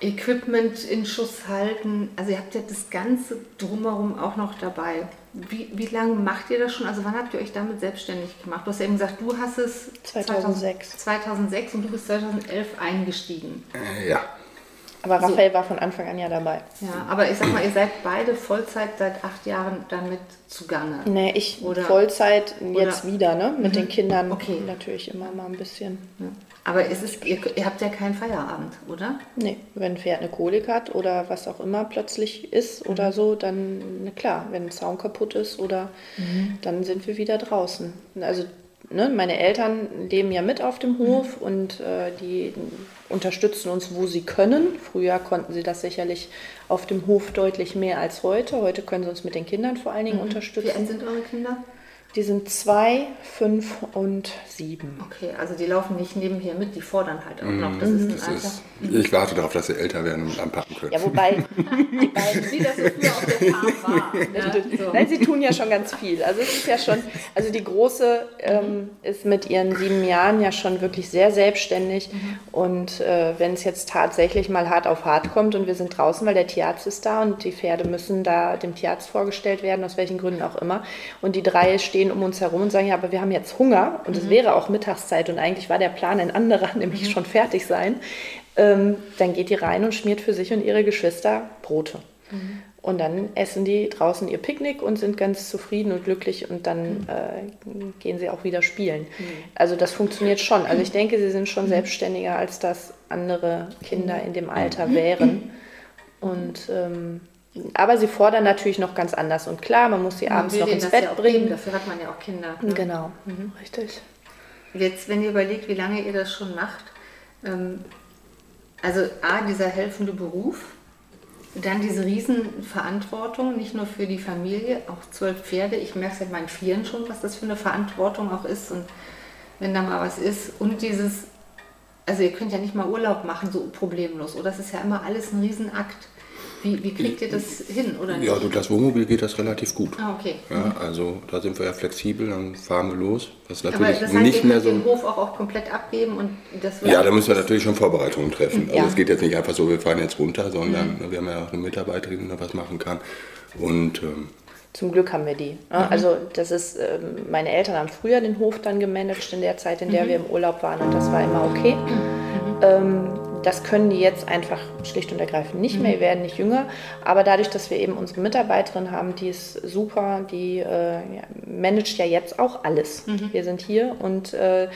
Equipment in Schuss halten. Also ihr habt ja das Ganze drumherum auch noch dabei. Wie, wie lange macht ihr das schon? Also wann habt ihr euch damit selbstständig gemacht? Du hast ja eben gesagt, du hast es 2006. 2006 und du bist 2011 eingestiegen. Äh, ja, Aber Raphael war von Anfang an ja dabei. Ja, aber ich sag mal, ihr seid beide Vollzeit seit acht Jahren damit zugange. Nee, ich Oder- Vollzeit jetzt oder- wieder, ne? Mit den Kindern Okay. natürlich immer mal ein bisschen. Ja. Aber es ist, ihr, ihr habt ja keinen Feierabend, oder? Nee, wenn ein Pferd eine Kolik hat oder was auch immer plötzlich ist oder so, dann, na klar, wenn ein Zaun kaputt ist oder dann sind wir wieder draußen. Also ne, meine Eltern leben ja mit auf dem Hof und äh, die unterstützen uns, wo sie können. Früher konnten sie das sicherlich auf dem Hof deutlich mehr als heute. Heute können sie uns mit den Kindern vor allen Dingen Wie alt unterstützen. sind eure Kinder? Die sind zwei, fünf und sieben. Okay, also die laufen nicht nebenher mit, die fordern halt auch noch. Das ist ein das Alter. ist, ich warte darauf, dass sie älter werden und anpacken können. Ja, wobei die beiden Wie das so früher auf der Farm war. So. Nein, sie tun ja schon ganz viel. Also es ist ja schon, also die Große ähm, ist mit ihren sieben Jahren ja schon wirklich sehr selbstständig. Und äh, wenn es jetzt tatsächlich mal hart auf hart kommt und wir sind draußen, weil der Tierarzt ist da und die Pferde müssen da dem Tierarzt vorgestellt werden, aus welchen Gründen auch immer. Und die drei stehen um uns herum und sagen, ja, aber wir haben jetzt Hunger und es wäre auch Mittagszeit und eigentlich war der Plan ein anderer, nämlich schon fertig sein. Ähm, dann geht die rein und schmiert für sich und ihre Geschwister Brote. Und dann essen die draußen ihr Picknick und sind ganz zufrieden und glücklich und dann äh, gehen sie auch wieder spielen. Also das funktioniert schon. Also ich denke, sie sind schon selbstständiger, als das andere Kinder in dem Alter wären. Und ähm, aber sie fordern natürlich noch ganz anders. Und klar, man muss sie Man abends noch ins Bett ja bringen. Geben. Dafür hat man ja auch Kinder. ne? Genau, mhm, richtig. Jetzt, wenn ihr überlegt, wie lange ihr das schon macht, ähm, also A, dieser helfende Beruf, dann diese Riesenverantwortung, nicht nur für die Familie, auch zwölf Pferde. Ich merke seit meinen Vieren schon, was das für eine Verantwortung auch ist und wenn da mal was ist. Und dieses, also ihr könnt ja nicht mal Urlaub machen, so problemlos, oder? Das ist ja immer alles ein Riesenakt. Wie, wie kriegt ihr das hin, oder nicht? Ja, durch das Wohnmobil geht das relativ gut. Ah, okay. Ja, also da sind wir ja flexibel, dann fahren wir los. Das ist Aber natürlich das heißt, nicht mehr so. den Hof auch, auch komplett abgeben und das wird Ja, da müssen wir natürlich schon Vorbereitungen treffen. Also Ja. es geht jetzt nicht einfach so, wir fahren jetzt runter, sondern Mhm. wir haben ja auch eine Mitarbeiterin, die da was machen kann. Und ähm, Zum Glück haben wir die. Ja, Also das ist, ähm, meine Eltern haben früher den Hof dann gemanagt in der Zeit, in der wir im Urlaub waren und das war immer okay. Ähm, das können die jetzt einfach schlicht und ergreifend nicht mehr, die werden nicht jünger. Aber dadurch, dass wir eben unsere Mitarbeiterin haben, die ist super, die äh, ja, managt ja jetzt auch alles. Wir sind hier und äh,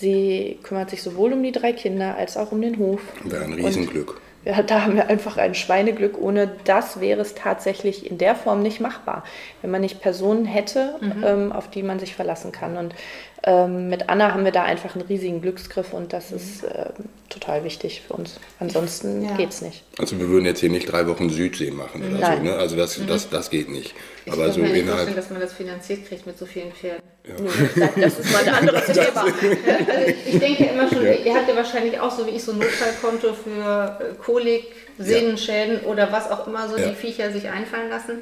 sie kümmert sich sowohl um die drei Kinder als auch um den Hof. Wäre ein Und- Riesenglück. ja, da haben wir einfach ein Schweineglück. Ohne das wäre es tatsächlich in der Form nicht machbar. Wenn man nicht Personen hätte, ähm, auf die man sich verlassen kann. Und ähm, mit Anna haben wir da einfach einen riesigen Glücksgriff und das ist ähm, total wichtig für uns. Ansonsten Ja. geht's nicht. Also wir würden jetzt hier nicht drei Wochen Südsee machen oder Nein. so. Ne? Also das, das, das geht nicht. Ich Aber so mir innerhalb. dass man das finanziert kriegt mit so vielen Pferden. Das ist mal ein anderes Thema. Also ich denke immer schon, ihr habt ja wahrscheinlich auch so wie ich so ein Notfallkonto für äh, Kolik, Sehnenschäden oder was auch immer so Ja. die Viecher sich einfallen lassen.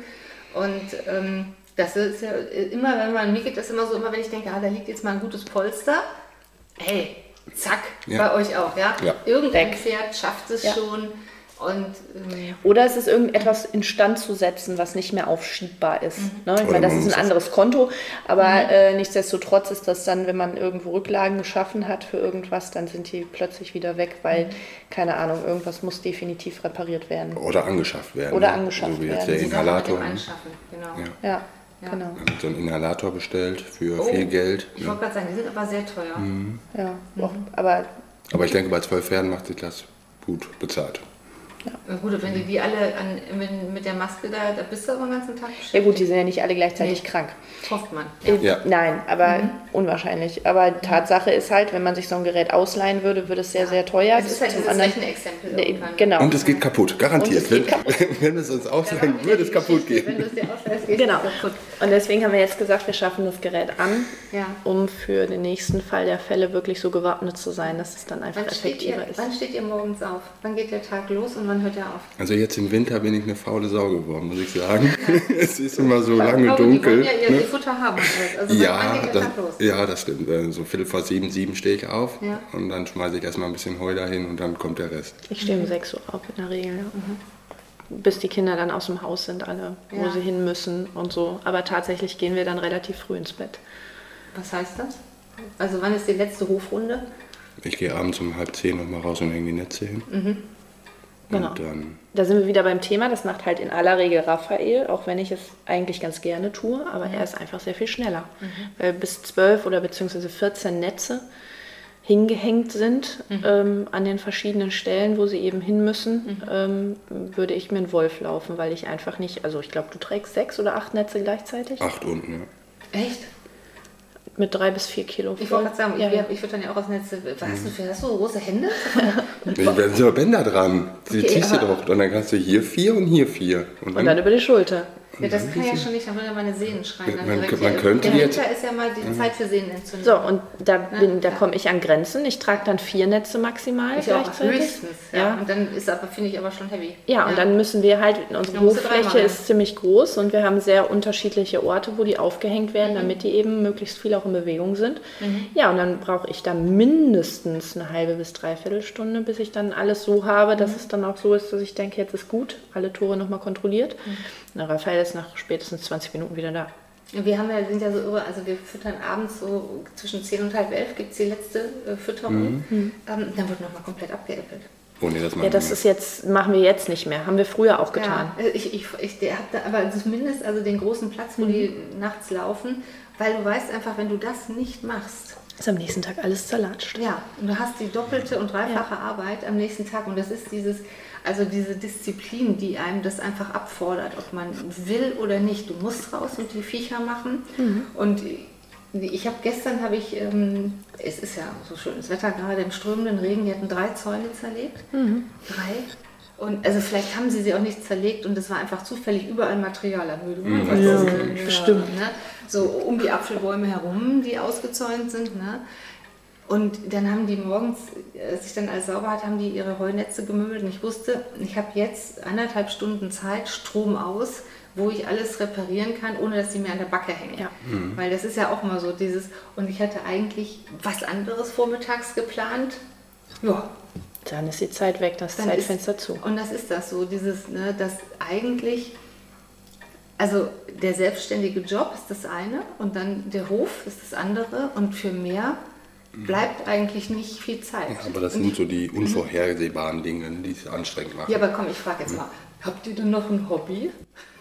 Und ähm, das ist ja äh, immer, wenn man, mir geht das immer so, immer wenn ich denke, ah, da liegt jetzt mal ein gutes Polster, hey, zack, Ja. bei euch auch, ja? Ja. Irgendein Weg. Pferd schafft es Ja. schon und ähm, Oder es ist irgendetwas instand zu setzen, was nicht mehr aufschiebbar ist. Mhm. Ne? Ich Oder meine, das ist ein es- anderes Konto, aber äh, nichtsdestotrotz ist das dann, wenn man irgendwo Rücklagen geschaffen hat für irgendwas, dann sind die plötzlich wieder weg, weil, Mhm. keine Ahnung, irgendwas muss definitiv repariert werden. Oder angeschafft werden. Oder angeschafft so wie jetzt werden. der Inhalator. ne? Anschaffen, genau. Ja. Ja, Ja. genau. Wir haben so einen Inhalator bestellt für Oh, viel Geld. Ich Ne? wollte gerade sagen, die sind aber sehr teuer. Ja, Mhm. auch, aber Aber ich denke, bei zwölf Pferden macht sich das gut bezahlt. Na Gut, wenn die die alle an, mit, mit der Maske da, da bist du aber den ganzen Tag ja gut, die sind ja nicht alle gleichzeitig Nee. krank. Hofft man. Äh, Ja. Nein, aber Mhm. unwahrscheinlich. Aber Tatsache ist halt, wenn man sich so ein Gerät ausleihen würde, würde es sehr, sehr teuer. Es ist halt dieses anderen- Rechenexempel Nee. Genau. Und es geht kaputt, garantiert. Es geht wenn, wenn wir es uns ausleihen, würde es kaputt gehen. Wenn du es dir ausleihst, geht Genau. es kaputt. Und deswegen haben wir jetzt gesagt, wir schaffen das Gerät an, Ja. um für den nächsten Fall der Fälle wirklich so gewappnet zu sein, dass es dann einfach Wann steht, ihr, effektiver ist. wann steht ihr morgens auf? Wann geht der Tag los und wann hört er auf? Also jetzt im Winter bin ich eine faule Sau geworden, muss ich sagen. es ist immer so lange Aber dunkel. Die wollen ja ihr, ne? ihr Futter haben. Also wann Ja, das, ja, das stimmt. Äh, So viertel vor sieben, sieben stehe ich auf Ja. und dann schmeiße ich erstmal ein bisschen Heu dahin und dann kommt der Rest. Ich stehe um 6 Uhr auf in der Regel, ja. Bis die Kinder dann aus dem Haus sind, alle, wo Ja. sie hin müssen und so. Aber tatsächlich gehen wir dann relativ früh ins Bett. Was heißt das? Also wann ist die letzte Hofrunde? Ich gehe abends um halb zehn nochmal raus und hänge die Netze hin. Genau. Da sind wir wieder beim Thema, das macht halt in aller Regel Raphael, auch wenn ich es eigentlich ganz gerne tue, aber er ist einfach sehr viel schneller. Weil bis 12 oder beziehungsweise 14 Netze hingehängt sind ähm, an den verschiedenen Stellen, wo sie eben hin müssen, ähm, würde ich mir einen Wolf laufen, weil ich einfach nicht, also ich glaube, du trägst sechs oder acht Netze gleichzeitig acht unten, ja. Echt? Mit drei bis vier Kilo. Ich wollte gerade sagen, ja, ich, ja. ich würde dann ja auch aus Netze. Was hast du für hast du so große Hände? Da werden so Bänder dran. Die Okay, ziehst du doch. Und dann kannst du hier vier und hier vier. Und Und dann über die Schulter. Ja, das kann ja schon nicht, dann würde meine Sehnen schreien. Man- direkt man hier. könnte Der jetzt- Winter ist ja mal die Zeit für Sehnenentzündung. So, und da, bin, da ja. komme ich an Grenzen. Ich trage dann vier Netze maximal ich auch gleichzeitig. höchstens. Ja. Ja. Und dann ist aber, finde ich, aber schon heavy. Ja, und dann müssen wir halt, unsere Hoffläche rein. ist ziemlich groß und wir haben sehr unterschiedliche Orte, wo die aufgehängt werden, Mhm. damit die eben möglichst viel auch in Bewegung sind. Ja, und dann brauche ich da mindestens eine halbe bis dreiviertel Stunde, bis ich dann alles so habe, dass Mhm. es dann auch so ist, dass ich denke, jetzt ist gut, alle Tore nochmal kontrolliert. Mhm. Na, Raphael ist nach spätestens 20 Minuten wieder da. Wir haben ja, sind ja so irre, also wir füttern abends so zwischen 10 und halb elf gibt es die letzte äh, Fütterung. Ähm, dann wird nochmal komplett abgeäppelt. Oh nee, das machen Ja, das wir ist jetzt, machen wir jetzt nicht mehr. Haben wir früher auch getan. Ja, äh, ich, ich, ich der hat da aber zumindest also den großen Platz, wo die Mhm. nachts laufen, weil du weißt einfach, wenn du das nicht machst, Ist am nächsten Tag alles zerlatscht. Ja, und du hast die doppelte und dreifache Arbeit am nächsten Tag. Und das ist dieses, also diese Disziplin, die einem das einfach abfordert, ob man will oder nicht. Du musst raus und die Viecher machen. Und ich habe gestern habe ich, ähm, es ist ja so schönes Wetter gerade im strömenden Regen, die hatten drei Zäune zerlegt. Drei. Und also vielleicht haben sie sie auch nicht zerlegt und es war einfach zufällig überall Material am Höhe. Ja, bestimmt. Ne? So um die Apfelbäume herum, die ausgezäunt sind. Ne? Und dann haben die morgens, als ich dann alles sauber hatte, haben die ihre Heunetze gemöbelt und ich wusste, ich habe jetzt anderthalb Stunden Zeit, Strom aus, wo ich alles reparieren kann, ohne dass sie mir an der Backe hängen. Ja. Weil das ist ja auch mal so dieses, und ich hatte eigentlich was anderes vormittags geplant. Ja, Dann ist die Zeit weg, das dann Zeitfenster ist, zu. Und das ist das so, dieses, ne, dass eigentlich also der selbstständige Job ist das eine und dann der Hof ist das andere und für mehr bleibt eigentlich nicht viel Zeit. Ja, aber das und sind so die unvorhersehbaren Dinge, die es anstrengend machen. ja, aber komm, ich frage jetzt mal, habt ihr denn noch ein Hobby?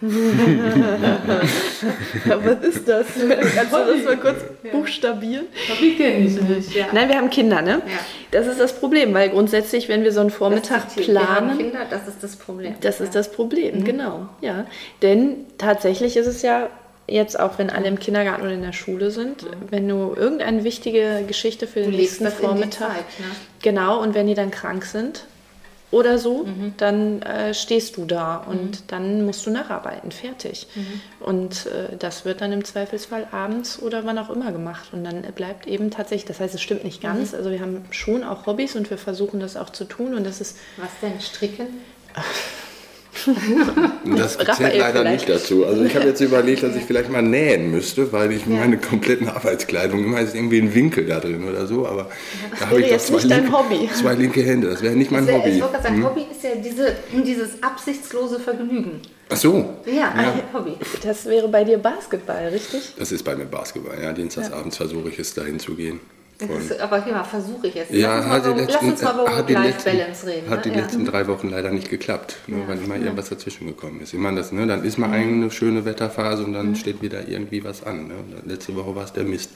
Was ist das? Kannst du das mal kurz buchstabieren? Hobby kenne ich nicht, ja. Nein, wir haben Kinder, ne? Ja. Das ist das Problem, weil grundsätzlich, wenn wir so einen Vormittag Das ist die- Wir haben planen, Kinder, das ist das Problem. das ist das Mhm. Problem, genau. Ja. Denn tatsächlich ist es ja jetzt auch, wenn alle im Kindergarten oder in der Schule sind, wenn du irgendeine wichtige Geschichte für den Mhm. Du nächsten Vormittag, Zeit, ne? genau, und wenn die dann krank sind oder so, Mhm. dann äh, stehst du da und dann musst du nacharbeiten, fertig. Mhm. Und äh, das wird dann im Zweifelsfall abends oder wann auch immer gemacht. Und dann bleibt eben tatsächlich, das heißt, es stimmt nicht ganz. Mhm. Also wir haben schon auch Hobbys und wir versuchen das auch zu tun. Und das ist Was denn? Stricken? Das zählt leider vielleicht. nicht dazu. Also ich habe jetzt überlegt, dass ich vielleicht mal nähen müsste, weil ich meine kompletten Arbeitskleidung immer ist irgendwie ein Winkel da drin oder so. Aber da habe wäre ich jetzt zwei nicht dein linke, Hobby. zwei linke Hände. Das wäre nicht mein Das wär- Hobby. Ich wollte gerade sagen, Hm? Hobby ist ja diese, dieses absichtslose Vergnügen. Ach so. Ja, Hobby. Das wäre bei dir Basketball, richtig? Das ist bei mir Basketball. Ja, dienstagsabends versuche ich es dahin zu gehen. Das ist, aber hier mal, versuche ich jetzt. Ja, lass, uns hat die mal, über- letzten, lass uns mal über hat die letzten, Work-Life-Balance reden. hat die ne? letzten ja. drei Wochen leider nicht geklappt, ne, weil immer irgendwas dazwischen gekommen ist. Ich meine, das, ne, dann ist mal eine schöne Wetterphase und dann steht wieder irgendwie was an. Ne? Und Letzte Woche war es der Mist,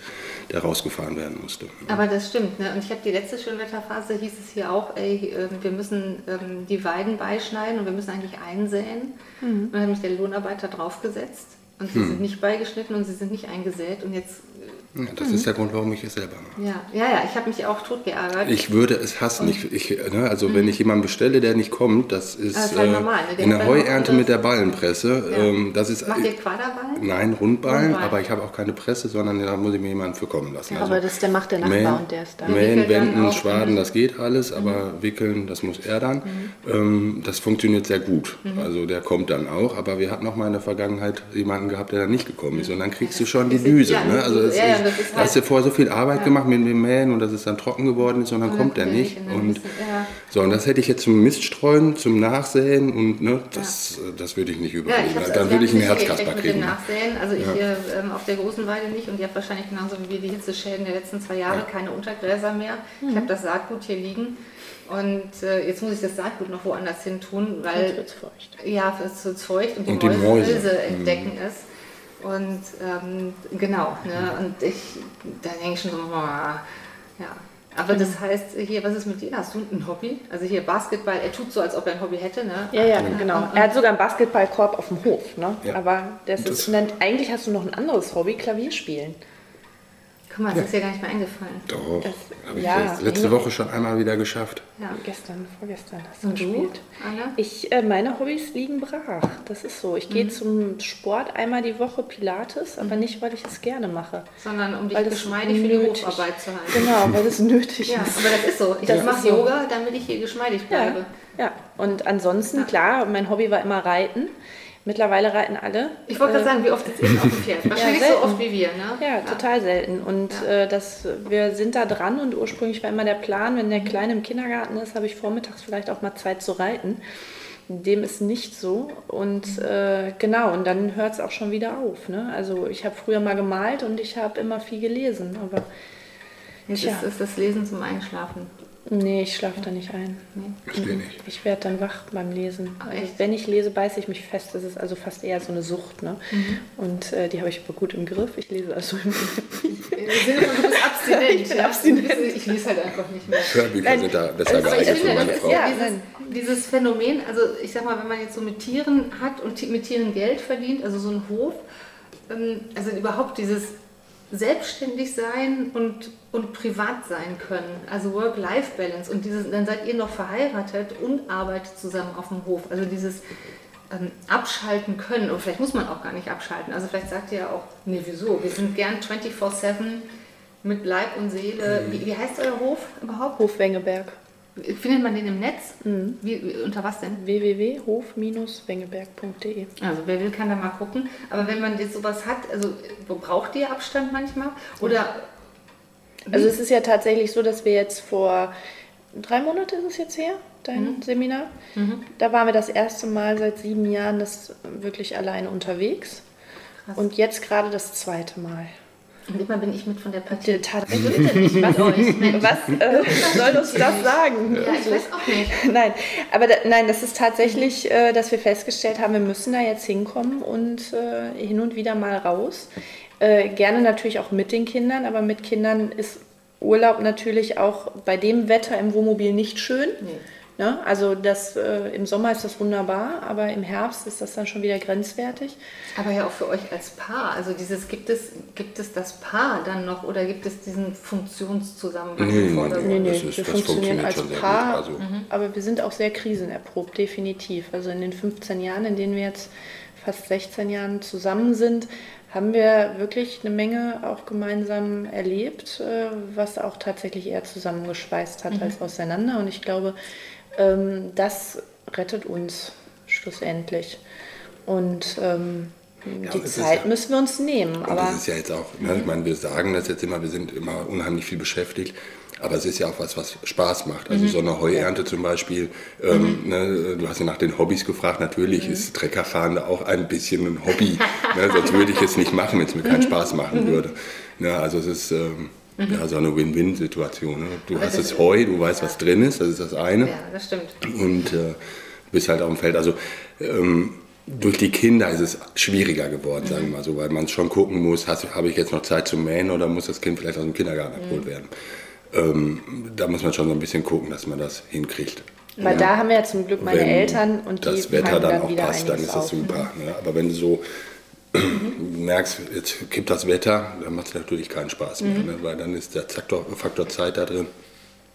der rausgefahren werden musste. Aber das stimmt. Ne? Und ich habe die letzte Schönwetterphase, hieß es hier auch, ey, ähm, wir müssen ähm, die Weiden beischneiden und wir müssen eigentlich einsäen. Und dann hat mich der Lohnarbeiter draufgesetzt. Und sie sind nicht beigeschnitten und sie sind nicht eingesät. Und jetzt, Ja, das ist der Grund, warum ich es selber mache. ja, ja, ja ich habe mich auch tot geärgert. Ich würde es hassen. Ich, ich, ne, also wenn ich jemanden bestelle, der nicht kommt, das ist, Das ist halt äh, normal, ne? In der Heuernte mit der Ballenpresse. Ähm, das ist, Macht ihr Quaderballen? Nein, Rundballen, Rundballen. aber ich habe auch keine Presse, sondern da muss ich mir jemanden für kommen lassen. Also aber das der macht der Nachbar Mähen, und der ist da. Mähen, Wenden, Schwaden, mhm. das geht alles, aber wickeln, das muss er dann. Mhm. Ähm, das funktioniert sehr gut. Also der kommt dann auch, aber wir hatten auch mal in der Vergangenheit jemanden gehabt, der dann nicht gekommen ist. Und dann kriegst du schon die Düse. ja, ne? Also es ja, ja, ist, das ist da hast du vorher so viel Arbeit gemacht mit dem Mähen und dass es dann trocken geworden ist und dann kommt er nicht. Und, bisschen- ja. so, und das hätte ich jetzt zum Miststreuen, zum Nachsäen und ne, das, das würde ich nicht Ja, hab's dann also würde ich einen Herzkasper kriegen. Nachsehen. Also ich hier ähm, auf der großen Weide nicht und ihr habt wahrscheinlich genauso wie wir die Hitzeschäden der letzten zwei Jahre keine Untergräser mehr. Ich habe das Saatgut hier liegen und äh, jetzt muss ich das Saatgut noch woanders hin tun, weil wird's feucht. ja, es ist zu feucht und die, Und die Mäuse, Mäuse. entdecken es. Und ähm, genau, ne? und ich, da denke ich schon so, oh, ja. Aber das heißt, hier, was ist mit dir? Hast du ein Hobby? Also hier Basketball, er tut so, als ob er ein Hobby hätte, ne? Ja, ja, genau. Er hat sogar einen Basketballkorb auf dem Hof, ne? Ja. Aber das Das- ist, nennt, eigentlich hast du noch ein anderes Hobby, Klavierspielen. Guck mal, das ist ja gar nicht mehr eingefallen. Doch, Das- habe ich ja, letzte ja. Woche schon einmal wieder geschafft. Ja. Gestern, vorgestern hast du Und du, gespielt. Anna? Ich, äh, meine Hobbys liegen brach. Das ist so. Ich Mhm. gehe zum Sport einmal die Woche Pilates, aber nicht, weil ich es gerne mache. sondern um dich geschmeidig für die Hofarbeit zu halten. Genau, weil es nötig Ja, ist. aber das ist so. Ich Das mache. Yoga, damit ich hier geschmeidig Ja, bleibe. ja. Und ansonsten, klar, mein Hobby war immer Reiten. Mittlerweile reiten alle. Ich wollte gerade Äh, sagen, wie oft sitzt ihr auf dem Pferd? Wahrscheinlich so selten. oft wie wir, ne? Ja, total selten. Und Ja. äh, das, wir sind da dran und ursprünglich war immer der Plan, wenn der Kleine im Kindergarten ist, habe ich vormittags vielleicht auch mal Zeit zu reiten. Dem ist nicht so. Und äh, genau, und dann hört es auch schon wieder auf. Ne? Also ich habe früher mal gemalt und ich habe immer viel gelesen. Aber Jetzt ist, ist das Lesen zum Einschlafen. Nee, ich schlafe da nicht ein. Ich will nicht. Ich werde dann wach beim Lesen. Also wenn ich lese, beiße ich mich fest. Das ist also fast eher so eine Sucht. Ne? Mhm. Und äh, die habe ich aber gut im Griff. Ich lese also im sind immer, du bist abstinent. ja? Abstinent. Bist- Ich lese halt einfach nicht mehr. Hörbücher sind da besser also ich geeignet Ich für finde, meine Frau. ja dieses, nein. dieses Phänomen, also ich sag mal, wenn man jetzt so mit Tieren hat und mit Tieren Geld verdient, also so ein Hof, ähm, also überhaupt dieses selbstständig sein und, und privat sein können, also Work-Life-Balance. Und dieses, dann seid ihr noch verheiratet und arbeitet zusammen auf dem Hof, also dieses ähm, abschalten können, oder vielleicht muss man auch gar nicht abschalten, also vielleicht sagt ihr ja auch, nee, wieso, wir sind gern 24-7 mit Leib und Seele, wie, wie heißt euer Hof überhaupt? Hof Wengeberg. Findet man den im Netz? Wie, wie, unter was denn? www.hof-wengeberg.de. Also wer will, kann da mal gucken. Aber wenn man jetzt sowas hat, also braucht ihr Abstand manchmal? Oder Also es ist ja tatsächlich so, dass wir jetzt vor drei Monate ist es jetzt her, dein mhm. Seminar. Mhm. Da waren wir das erste Mal seit sieben Jahren das wirklich alleine unterwegs. Krass. Und jetzt gerade das zweite Mal. Und immer bin ich mit von der Partie. Tatsächlich. Was, was äh, soll uns das sagen? Ja, ich weiß auch nicht. Nein, aber da, nein, das ist tatsächlich, äh, dass wir festgestellt haben, wir müssen da jetzt hinkommen und äh, hin und wieder mal raus. Äh, gerne natürlich auch mit den Kindern, aber mit Kindern ist Urlaub natürlich auch bei dem Wetter im Wohnmobil nicht schön. Nee. Ne? Also das, äh, im Sommer ist das wunderbar, aber im Herbst ist das dann schon wieder grenzwertig. Aber ja auch für euch als Paar. Also dieses gibt es, gibt es das Paar dann noch oder gibt es diesen Funktionszusammenhang? Nee, nee, nee, nee. wir funktionieren als Paar, also. Mhm. aber wir sind auch sehr krisenerprobt, definitiv. Also in den 15 Jahren, in denen wir jetzt fast 16 Jahren zusammen sind, haben wir wirklich eine Menge auch gemeinsam erlebt, äh, was auch tatsächlich eher zusammengeschweißt hat mhm. als auseinander. Und ich glaube, ähm, das rettet uns schlussendlich. Und ähm, ja, die Zeit ja, müssen wir uns nehmen. Aber das ist ja jetzt auch, ne, ich meine, wir sagen das jetzt immer, wir sind immer unheimlich viel beschäftigt. Aber es ist ja auch was, was Spaß macht. Also mhm. so eine Heuernte zum Beispiel, ähm, mhm. ne, du hast ja nach den Hobbys gefragt, natürlich mhm. ist Treckerfahren auch ein bisschen ein Hobby. ne, sonst würde ich es nicht machen, wenn es mir keinen mhm. Spaß machen mhm. würde. Ne, also es ist, ähm, Mhm. Ja, so eine Win-Win-Situation. Ne? Du Aber hast das Heu, du weißt, ja. was drin ist, das ist das eine. Ja, das stimmt. Und äh, bist halt auf dem Feld. Also ähm, durch die Kinder ist es schwieriger geworden, mhm. sagen wir mal so, weil man schon gucken muss, habe ich jetzt noch Zeit zum Mähen oder muss das Kind vielleicht aus dem Kindergarten mhm. abgeholt werden. Ähm, da muss man schon so ein bisschen gucken, dass man das hinkriegt. Weil ja. da haben wir ja zum Glück meine wenn Eltern und die das Wetter dann, dann auch passt, dann ist das super. Ne? Aber wenn du so mhm. merkst, jetzt kippt das Wetter, dann macht es natürlich keinen Spaß mehr, mhm. ne? weil dann ist der Faktor, Faktor Zeit da drin.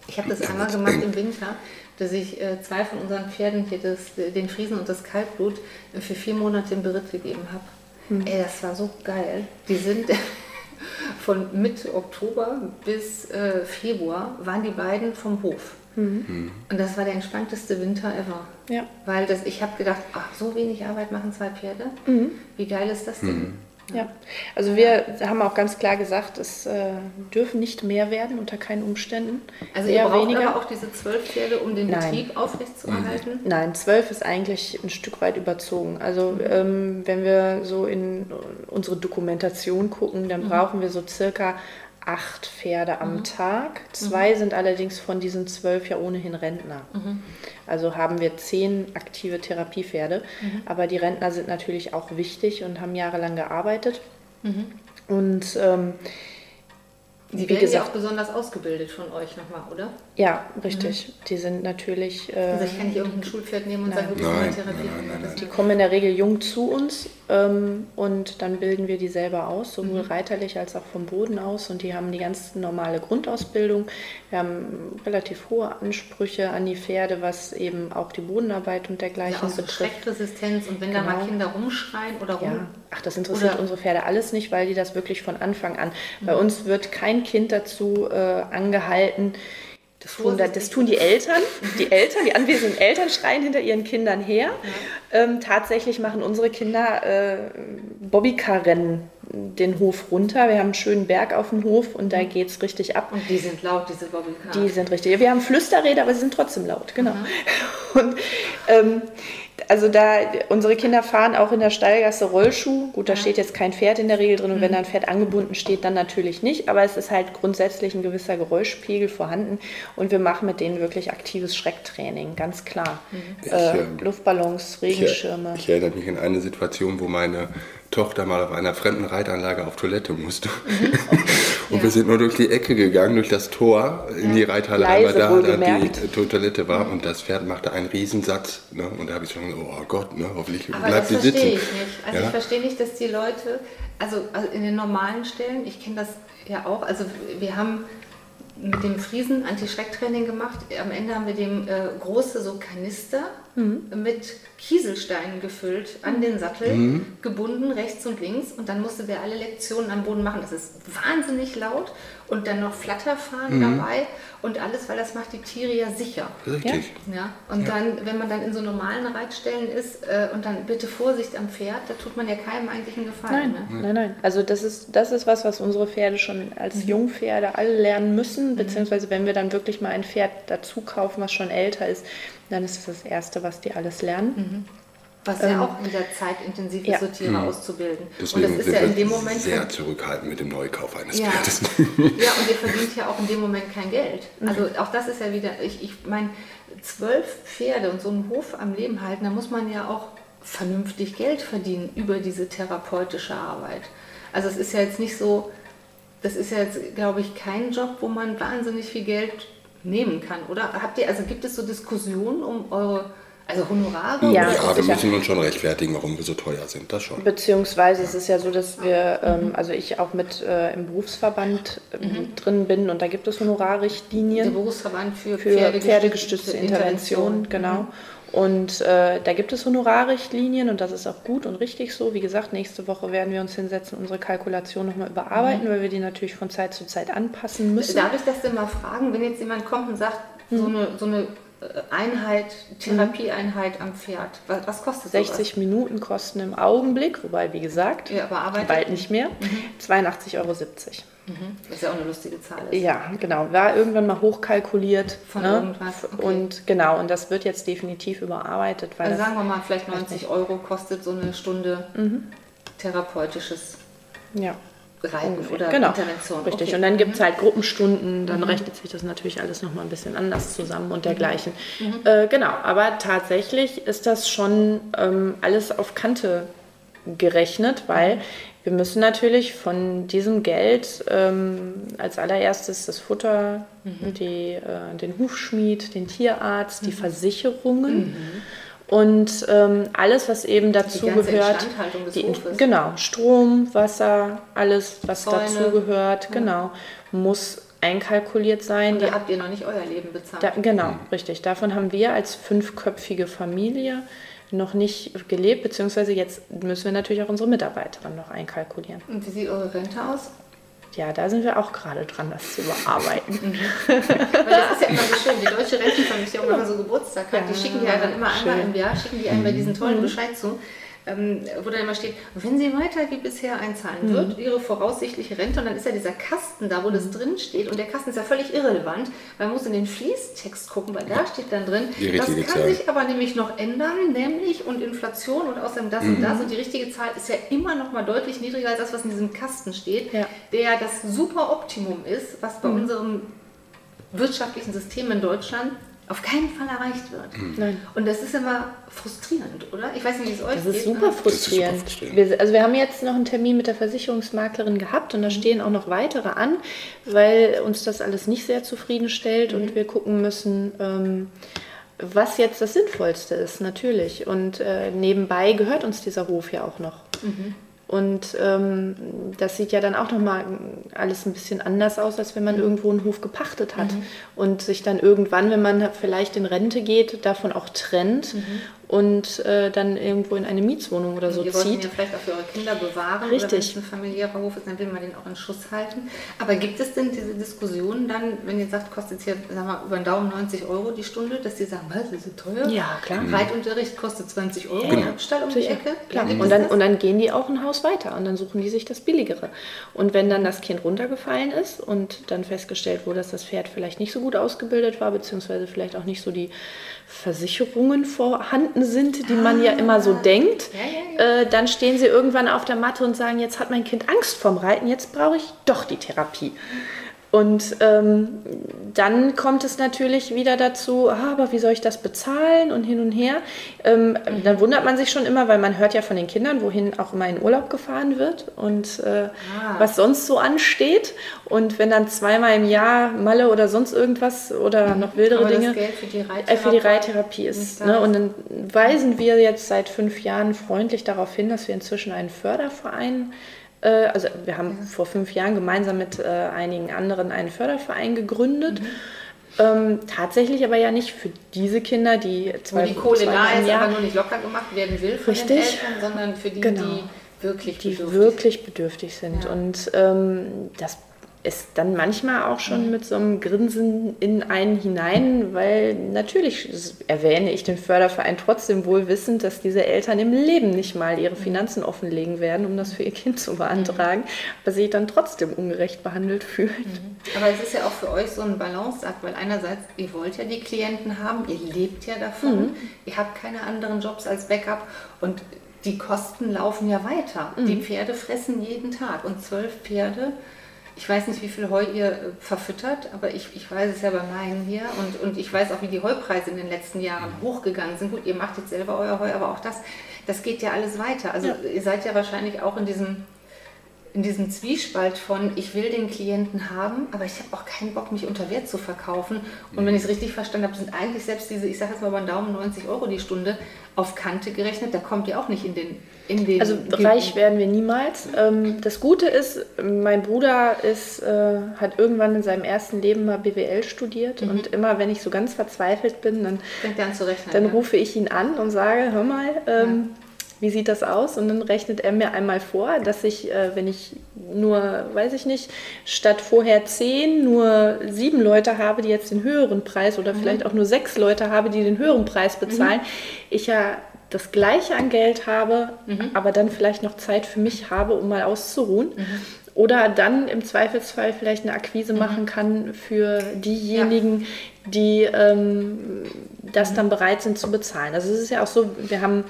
Ich habe das einmal gemacht im Winter, dass ich äh, zwei von unseren Pferden, hier das, den Friesen und das Kaltblut, äh, für vier Monate im Beritt gegeben habe. Mhm. Ey, das war so geil. Die sind von Mitte Oktober bis äh, Februar waren die beiden vom Hof. Mhm. Und das war der entspannteste Winter ever. Ja. Weil das, ich habe gedacht, ach, so wenig Arbeit machen zwei Pferde. Mhm. Wie geil ist das denn? Mhm. Ja, also wir haben auch ganz klar gesagt, es äh, dürfen nicht mehr werden unter keinen Umständen. Also ihr braucht weniger. aber auch diese zwölf Pferde, um den Nein. Betrieb aufrechtzuerhalten? Mhm. Nein, zwölf ist eigentlich ein Stück weit überzogen. Also mhm. ähm, wenn wir so in unsere Dokumentation gucken, dann mhm. brauchen wir so circa acht Pferde am mhm. Tag. Zwei mhm. sind allerdings von diesen zwölf ja ohnehin Rentner. Mhm. Also haben wir zehn aktive Therapiepferde. Mhm. Aber die Rentner sind natürlich auch wichtig und haben jahrelang gearbeitet. Mhm. Und ähm, Sie werden gesagt, ja auch besonders ausgebildet von euch nochmal, oder? Ja, richtig. Mhm. Die sind natürlich. Äh, also ich kann nicht irgendein Schulpferd nehmen und nein. sagen, du bist nein, Therapie. Nein, nein, die kommen in der Regel jung zu uns ähm, und dann bilden wir die selber aus, sowohl mhm. reiterlich als auch vom Boden aus. Und die haben die ganz normale Grundausbildung. Wir haben relativ hohe Ansprüche an die Pferde, was eben auch die Bodenarbeit und dergleichen ja, auch so betrifft. Schreckresistenz und wenn genau. da mal genau. Kinder rumschreien oder rum. Ja. Ach, das interessiert oder unsere Pferde alles nicht, weil die das wirklich von Anfang an. Mhm. Bei uns wird kein Kind dazu äh, angehalten, das tun, das tun, die Eltern. Die Eltern, die anwesenden Eltern schreien hinter ihren Kindern her. Ja. Ähm, tatsächlich machen unsere Kinder äh, Bobbycar-Rennen den Hof runter. Wir haben einen schönen Berg auf dem Hof und da mhm. geht es richtig ab. Und die sind laut, diese Bobbycar. Die sind richtig. Wir haben Flüsterräder, aber sie sind trotzdem laut, genau. Mhm. Und ähm, also da, unsere Kinder fahren auch in der Stallgasse Rollschuh. Gut, da ja. steht jetzt kein Pferd in der Regel drin und mhm. wenn da ein Pferd angebunden steht, dann natürlich nicht. Aber es ist halt grundsätzlich ein gewisser Geräuschpegel vorhanden und wir machen mit denen wirklich aktives Schrecktraining, ganz klar. Mhm. Äh, ich, Luftballons, Regenschirme. Ich, ich, erinnere mich an eine Situation, wo meine Tochter mal auf einer fremden Reitanlage auf Toilette musste. Mhm. und ja. wir sind nur durch die Ecke gegangen, durch das Tor in die Reithalle, weil da, da die Toilette war. Und das Pferd machte einen Riesensatz. Ne? Und da habe ich schon gesagt, oh Gott, ne? hoffentlich Aber bleibt sie sitzen. Ich nicht. Also ja? ich verstehe nicht, dass die Leute, also, also in den normalen Stellen, ich kenne das ja auch, also wir haben mit dem Friesen Anti-Schrecktraining gemacht. Am Ende haben wir dem äh, große so Kanister mhm. mit Kieselsteinen gefüllt an den Sattel, mhm. gebunden rechts und links und dann musste der alle Lektionen am Boden machen. Das ist wahnsinnig laut und dann noch Flatterfahren mhm. dabei und alles, weil das macht die Tiere ja sicher. Richtig. Ja? Und ja. dann, wenn man dann in so normalen Reitstellen ist äh, und dann bitte Vorsicht am Pferd, da tut man ja keinem eigentlich einen Gefallen. Nein, ne? nein, nein. Also das ist, das ist was, was unsere Pferde schon als mhm. Jungpferde alle lernen müssen, mhm. beziehungsweise wenn wir dann wirklich mal ein Pferd dazu kaufen, was schon älter ist, Dann ist es das Erste, was die alles lernen. Was ja auch wieder zeitintensiv ist, ja. so Tiere auszubilden. Deswegen und das ist ja in dem Moment. sehr zurückhaltend mit dem Neukauf eines Ja. Pferdes. ja, und ihr verdient ja auch in dem Moment kein Geld. Also auch das ist ja wieder, ich, ich meine, zwölf Pferde und so einen Hof am Leben halten, da muss man ja auch vernünftig Geld verdienen über diese therapeutische Arbeit. Also es ist ja jetzt nicht so, das ist ja jetzt, glaube ich, kein Job, wo man wahnsinnig viel Geld nehmen kann, oder? Habt ihr, also gibt es so Diskussionen um eure, also Honorare? Ja? Ja, wir müssen uns schon rechtfertigen, warum wir so teuer sind. Das schon. Beziehungsweise es ist ja so, dass wir, ähm, also ich auch mit äh, im Berufsverband ähm, drin bin und da gibt es Der Honorarrichtlinien Berufsverband für, für pferdegestützte pferdegestützte Intervention, genau. Und äh, da gibt es Honorarrichtlinien und das ist auch gut und richtig so. Wie gesagt, nächste Woche werden wir uns hinsetzen, unsere Kalkulation nochmal überarbeiten, weil wir die natürlich von Zeit zu Zeit anpassen müssen. Darf ich das denn mal fragen, wenn jetzt jemand kommt und sagt, so eine, so eine äh, Einheit, Therapieeinheit am Pferd, was, kostet sowas? 60 Minuten kosten im Augenblick, wobei, wie gesagt, Ja, bald nicht mehr, 82,70 Euro. Das ist ja auch eine lustige Zahl. Ist. Ja, genau. War irgendwann mal hochkalkuliert. Von ne? irgendwas, okay. Und genau, und das wird jetzt definitiv überarbeitet, weil Also sagen wir mal, vielleicht 90 Euro kostet so eine Stunde Mhm. therapeutisches ja, Ungefähr. oder genau. Intervention. Richtig. Okay. Mhm. Und dann gibt es halt Gruppenstunden, dann rechnet sich das natürlich alles nochmal ein bisschen anders zusammen und dergleichen. Mhm. Äh, genau, aber tatsächlich ist das schon ähm, alles auf Kante gerechnet, weil wir müssen natürlich von diesem Geld ähm, als allererstes das Futter, Mhm. die, äh, den Hufschmied, den Tierarzt, Mhm. die Versicherungen und ähm, alles, was eben dazu ganze gehört. Des die- Hofes. Genau, Strom, Wasser, alles, was Zäune. dazu gehört, genau, muss einkalkuliert sein. Und Die da habt ihr noch nicht euer Leben bezahlt. da, genau, richtig. Davon haben wir als fünfköpfige Familie noch nicht gelebt, beziehungsweise jetzt müssen wir natürlich auch unsere Mitarbeiterin noch einkalkulieren. Und wie sieht eure Rente aus? Ja, da sind wir auch gerade dran, das zu überarbeiten. Weil das ist ja immer so schön. Die deutsche Rentenversicherung, wenn man so Geburtstag hat, die schicken die ja dann immer einmal schön. im Jahr, schicken die einem bei diesen Mhm. tollen Bescheid zu, wo dann immer steht, wenn Sie weiter wie bisher einzahlen, Mhm. wird Ihre voraussichtliche Rente, und dann ist ja dieser Kasten da, wo das Mhm. drin steht, und der Kasten ist ja völlig irrelevant, weil man muss in den Fließtext gucken, weil da steht dann drin, Die das kann Zahl. sich aber nämlich noch ändern, nämlich und Inflation und außerdem das Mhm. und das, und die richtige Zahl ist ja immer noch mal deutlich niedriger als das, was in diesem Kasten steht, Ja. der ja das super Optimum ist, was bei unserem wirtschaftlichen System in Deutschland auf keinen Fall erreicht wird. Nein. Und das ist immer frustrierend, oder? Ich weiß nicht, wie es euch Das geht. ist super frustrierend. Das ist super frustrierend. Wir, also wir haben jetzt noch einen Termin mit der Versicherungsmaklerin gehabt und da stehen auch noch weitere an, weil uns das alles nicht sehr zufriedenstellt und wir gucken müssen, ähm, was jetzt das Sinnvollste ist, natürlich. Und äh, nebenbei gehört uns dieser Hof ja auch noch. Und ähm, das sieht ja dann auch nochmal alles ein bisschen anders aus, als wenn man irgendwo einen Hof gepachtet hat. Und sich dann irgendwann, wenn man vielleicht in Rente geht, davon auch trennt und äh, dann irgendwo in eine Mietswohnung oder so Ihr wollt ihn zieht. ja vielleicht auch für eure Kinder bewahren. Richtig. Oder wenn es ein familiärer Hof ist, dann will man den auch in Schuss halten. Aber gibt es denn diese Diskussionen dann, wenn ihr sagt, kostet es hier, sagen wir, über den Daumen 90 Euro die Stunde, dass die sagen, was, das ist teuer? Ja, klar. Reitunterricht kostet 20 Euro, Genau. Hauptstall um Sicher, die Ecke. Klar. Gibt Und dann, und dann gehen die auch ein Haus weiter und dann suchen die sich das Billigere. Und wenn dann das Kind runtergefallen ist und dann festgestellt wurde, dass das Pferd vielleicht nicht so gut ausgebildet war, beziehungsweise vielleicht auch nicht so die Versicherungen vorhanden sind, die man ja immer so denkt, Ah. Ja, Äh, dann stehen sie irgendwann auf der Matte und sagen, jetzt hat mein Kind Angst vorm Reiten, jetzt brauche ich doch die Therapie. Und ähm, dann kommt es natürlich wieder dazu, ah, aber wie soll ich das bezahlen und hin und her. Ähm, Dann wundert man sich schon immer, weil man hört ja von den Kindern, wohin auch immer in Urlaub gefahren wird und äh, was sonst so ansteht. Und wenn dann zweimal im Jahr Malle oder sonst irgendwas oder noch wildere Aber Dinge das Geld für die äh, für die Reittherapie ist. Ne? ist. Und dann weisen wir jetzt seit fünf Jahren freundlich darauf hin, dass wir inzwischen einen Förderverein, äh, also wir haben vor fünf Jahren gemeinsam mit äh, einigen anderen einen Förderverein gegründet. Mhm. Ähm, tatsächlich aber ja nicht für diese Kinder, die Wo zwei, die Kohle da ist, Jahr, aber nur nicht locker gemacht werden will von den Richtig. Eltern, sondern für die, Genau. die wirklich die bedürftig wirklich bedürftig sind. Ja. Und ähm, das ist dann manchmal auch schon mit so einem Grinsen in einen hinein, weil natürlich erwähne ich den Förderverein trotzdem wohl wissend, dass diese Eltern im Leben nicht mal ihre Finanzen offenlegen werden, um das für ihr Kind zu beantragen, aber sich dann trotzdem ungerecht behandelt fühlen. Aber es ist ja auch für euch so ein Balanceakt, weil einerseits, ihr wollt ja die Klienten haben, ihr lebt ja davon, mhm. ihr habt keine anderen Jobs als Backup und die Kosten laufen ja weiter. Mhm. Die Pferde fressen jeden Tag und zwölf Pferde ich weiß nicht, wie viel Heu ihr äh, verfüttert, aber ich, ich weiß es ja bei meinen hier und, und ich weiß auch, wie die Heupreise in den letzten Jahren hochgegangen sind. Gut, ihr macht jetzt selber euer Heu, aber auch das, das geht ja alles weiter. Also ja. ihr seid ja wahrscheinlich auch in diesem, in diesem Zwiespalt von, ich will den Klienten haben, aber ich habe auch keinen Bock, mich unter Wert zu verkaufen. Und wenn ich es richtig verstanden habe, sind eigentlich selbst diese, ich sage jetzt mal beim Daumen 90 Euro die Stunde auf Kante gerechnet, da kommt ihr auch nicht in den den also reich werden wir niemals. Ähm, das Gute ist, mein Bruder ist, äh, hat irgendwann in seinem ersten Leben mal BWL studiert mhm. und immer, wenn ich so ganz verzweifelt bin, dann, rechnen, dann ja. rufe ich ihn an und sage, hör mal, ähm, ja. Wie sieht das aus? Und dann rechnet er mir einmal vor, dass ich, äh, wenn ich nur, weiß ich nicht, statt vorher zehn nur sieben Leute habe, die jetzt den höheren Preis oder mhm. vielleicht auch nur sechs Leute habe, die den höheren Preis bezahlen, mhm. ich ja das Gleiche an Geld habe, mhm. aber dann vielleicht noch Zeit für mich habe, um mal auszuruhen. Mhm. Oder dann im Zweifelsfall vielleicht eine Akquise mhm. machen kann für diejenigen, ja. die ähm, das dann bereit sind zu bezahlen. Also es ist ja auch so, wir haben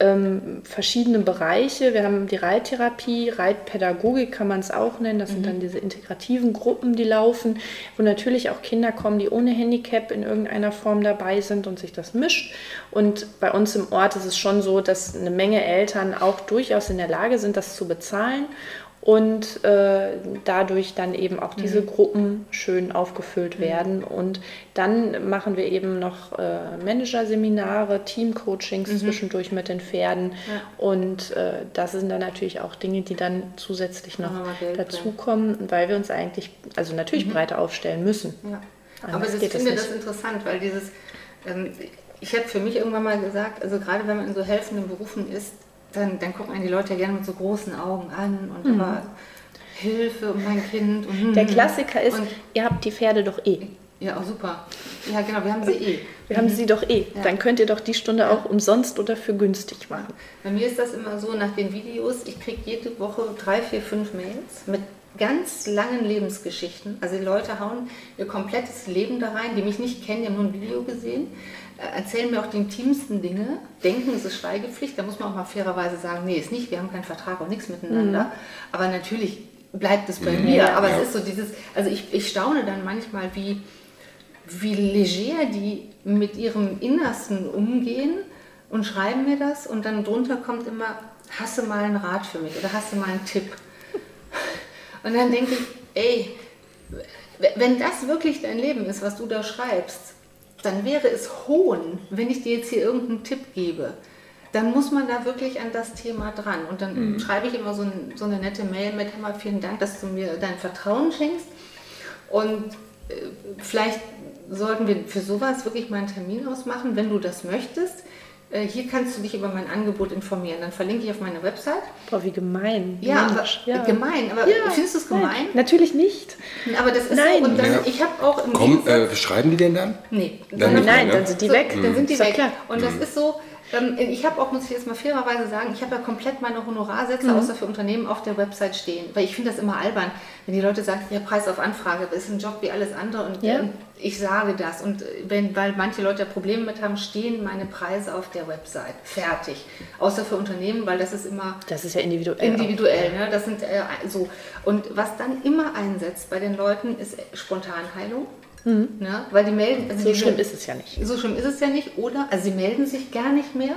ähm, verschiedene Bereiche. Wir haben die Reittherapie, Reitpädagogik kann man es auch nennen. Das mhm. sind dann diese integrativen Gruppen, die laufen, wo natürlich auch Kinder kommen, die ohne Handicap in irgendeiner Form dabei sind und sich das mischt. Und bei uns im Ort ist es schon so, dass eine Menge Eltern auch durchaus in der Lage sind, das zu bezahlen und äh, dadurch dann eben auch diese mhm. Gruppen schön aufgefüllt mhm. werden. Und dann machen wir eben noch äh, Managerseminare, Teamcoachings mhm. zwischendurch mit den Pferden. Ja. Und äh, das sind dann natürlich auch Dinge, die dann zusätzlich noch dazukommen, weil wir uns eigentlich, also natürlich mhm. breiter aufstellen müssen. Ja. Aber ich finde das interessant, weil dieses, ähm, ich habe für mich irgendwann mal gesagt, also gerade wenn man in so helfenden Berufen ist, dann, dann gucken einen die Leute ja gerne mit so großen Augen an und mhm. aber Hilfe und mein Kind. Und, Der Klassiker ist, und, ihr habt die Pferde doch eh. Ja, auch super. Ja, genau, wir haben sie eh. Wir mhm. haben sie doch eh. Ja. Dann könnt ihr doch die Stunde ja. auch umsonst oder für günstig machen. Bei mir ist das immer so, nach den Videos, ich kriege jede Woche drei, vier, fünf Mails mit ganz langen Lebensgeschichten. Also die Leute hauen ihr komplettes Leben da rein, die mich nicht kennen, die haben nur ein Video gesehen erzählen mir auch die intimsten Dinge, denken, es ist Schweigepflicht, da muss man auch mal fairerweise sagen, nee, ist nicht, wir haben keinen Vertrag und nichts miteinander. Mhm. Aber natürlich bleibt es bei mhm. mir. Aber ja. es ist so dieses, also ich, ich staune dann manchmal, wie, wie leger die mit ihrem Innersten umgehen und schreiben mir das und dann drunter kommt immer, hast du mal einen Rat für mich oder hast du mal einen Tipp? Und dann denke ich, ey, wenn das wirklich dein Leben ist, was du da schreibst, dann wäre es Hohn, wenn ich dir jetzt hier irgendeinen Tipp gebe. Dann muss man da wirklich an das Thema dran. Und dann mhm. schreibe ich immer so, ein, so, eine nette Mail mit, Hammer, vielen Dank, dass du mir dein Vertrauen schenkst. Und äh, vielleicht sollten wir für sowas wirklich mal einen Termin ausmachen, wenn du das möchtest. Äh, hier kannst du dich über mein Angebot informieren. Dann verlinke ich auf meine Website. Boah, wie gemein. Ja, aber, ja. gemein. Aber ja. findest du es gemein? Nein, natürlich nicht. Aber das ist Nein. so. Und dann, ja. ich habe auch im Komm, äh, schreiben die denn dann? Nee. Dann nein, nein, dann sind die so, weg. Dann sind die weg. Klar. Und das mhm. ist so, ähm, ich habe auch, muss ich jetzt mal fairerweise sagen, ich habe ja komplett meine Honorarsätze mhm. außer für Unternehmen auf der Website stehen. Weil ich finde das immer albern, wenn die Leute sagen, ja, Preis auf Anfrage, das ist ein Job wie alles andere und ja. ähm, ich sage das. Und wenn, weil manche Leute Probleme mit haben, stehen meine Preise auf der Website. Fertig. Außer für Unternehmen, weil das ist immer. Das ist ja individuell. Individuell, ne? Das sind äh, so. Und was dann immer einsetzt bei den Leuten, ist Spontanheilung. Mhm. Ne? Weil die melden. Also so die, schlimm ist es ja nicht. So schlimm ist es ja nicht. Oder, also sie melden sich gar nicht mehr.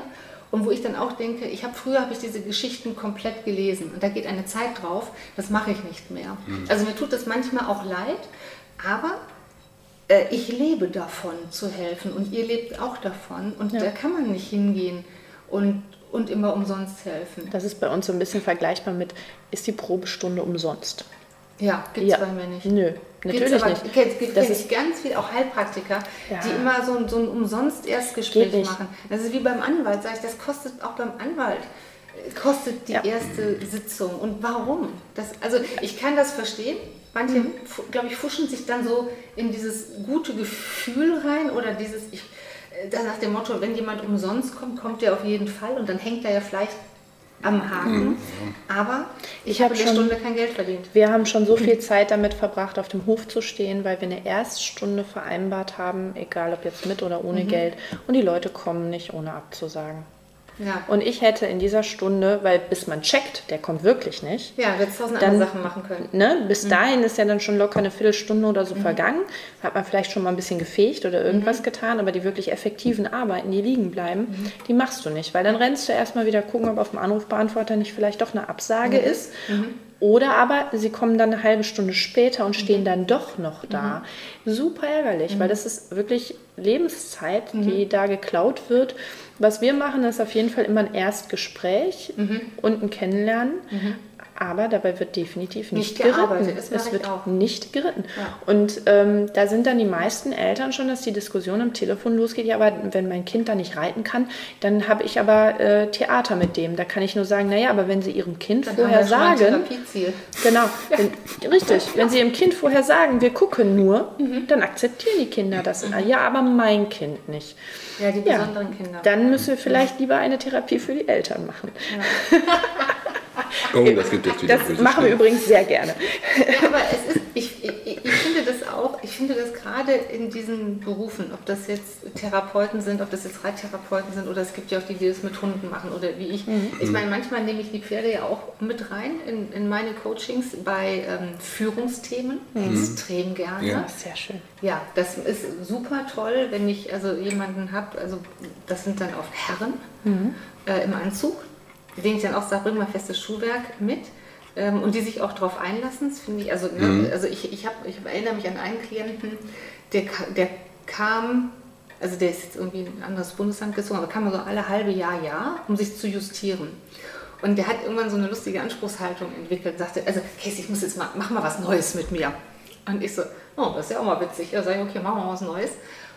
Und wo ich dann auch denke, ich habe früher habe ich diese Geschichten komplett gelesen und da geht eine Zeit drauf, das mache ich nicht mehr. Mhm. Also mir tut das manchmal auch leid, aber äh, ich lebe davon zu helfen und ihr lebt auch davon und ja. da kann man nicht hingehen und, und immer umsonst helfen. Das ist bei uns so ein bisschen vergleichbar mit, ist die Probestunde umsonst? Ja, gibt es ja. bei mir nicht. Nö, natürlich aber, nicht. Es gibt das ist ganz viele, auch Heilpraktiker, ja. die immer so, ein, so ein umsonst Erstgespräch machen. Das ist wie beim Anwalt, sage ich, das kostet auch beim Anwalt kostet die Ja. erste Sitzung und warum? Das, also ich kann das verstehen. Manche, Mhm. glaube ich, fuschen sich dann so in dieses gute Gefühl rein oder dieses, ich, äh, nach dem Motto, wenn jemand umsonst kommt, kommt der auf jeden Fall und dann hängt er ja vielleicht am Haken. Aber ich, Ich habe hab in der schon- Stunde kein Geld verdient. Wir haben schon so viel Zeit damit verbracht, auf dem Hof zu stehen, weil wir eine Erststunde vereinbart haben, egal ob jetzt mit oder ohne Geld. Und die Leute kommen nicht, ohne abzusagen. Ja, Und ich hätte in dieser Stunde, weil bis man checkt, der kommt wirklich nicht. ja wir hätten tausend Dann- andere Sachen machen können. Ne? Bis dahin ist ja dann schon locker eine Viertelstunde oder so vergangen. Hat man vielleicht schon mal ein bisschen gefegt oder irgendwas getan, aber die wirklich effektiven Arbeiten, die liegen bleiben, die machst du nicht. Weil dann rennst du erstmal wieder gucken, ob auf dem Anrufbeantworter nicht vielleicht doch eine Absage ist. Oder aber sie kommen dann eine halbe Stunde später und stehen dann doch noch da. Super ärgerlich, weil das ist wirklich Lebenszeit, die da geklaut wird. Was wir machen, ist auf jeden Fall immer ein Erstgespräch und ein Kennenlernen. Aber dabei wird definitiv nicht, Nicht geritten. Es wird auch. nicht geritten. Ja. Und ähm, da sind dann die meisten Eltern schon, dass die Diskussion am Telefon losgeht. Ja, aber wenn mein Kind da nicht reiten kann, dann habe ich aber äh, Theater mit dem. Da kann ich nur sagen, naja, aber wenn sie ihrem Kind Dann vorher sagen. Genau, wenn, richtig. Wenn Sie Ihrem Kind vorher sagen, wir gucken nur, Mhm. dann akzeptieren die Kinder das. Ja, aber mein Kind nicht. Ja, die Ja, besonderen Kinder. dann müssen wir vielleicht lieber eine Therapie für die Eltern machen. Oh, das gibt jetzt wieder Das machen wir Stimmen. übrigens sehr gerne. Ja, aber es ist, ich, ich, ich finde das auch, ich finde das gerade in diesen Berufen, ob das jetzt Therapeuten sind, ob das jetzt Reittherapeuten sind oder es gibt ja auch die, die das mit Hunden machen oder wie ich. Ich meine, manchmal nehme ich die Pferde ja auch mit rein in, in meine Coachings bei ähm, Führungsthemen, extrem gerne. Ja. Sehr schön. Ja, das ist super toll, wenn ich also jemanden habe, also das sind dann oft Herren äh, im Anzug, denen ich dann auch sage, bring mal festes Schuhwerk mit ähm, und die sich auch darauf einlassen. Das finde ich, also, ne, also ich, ich, hab, ich erinnere mich an einen Klienten, der, der kam, also der ist jetzt irgendwie in ein anderes Bundesland gezogen, aber kam so alle halbe Jahr, Jahr, um sich zu justieren. Und der hat irgendwann so eine lustige Anspruchshaltung entwickelt, sagte, also Casey, ich muss jetzt mal, mach mal was Neues mit mir. Und ich so, oh, das ist ja auch mal witzig. Da sage ich, okay, machen wir mal was Neues.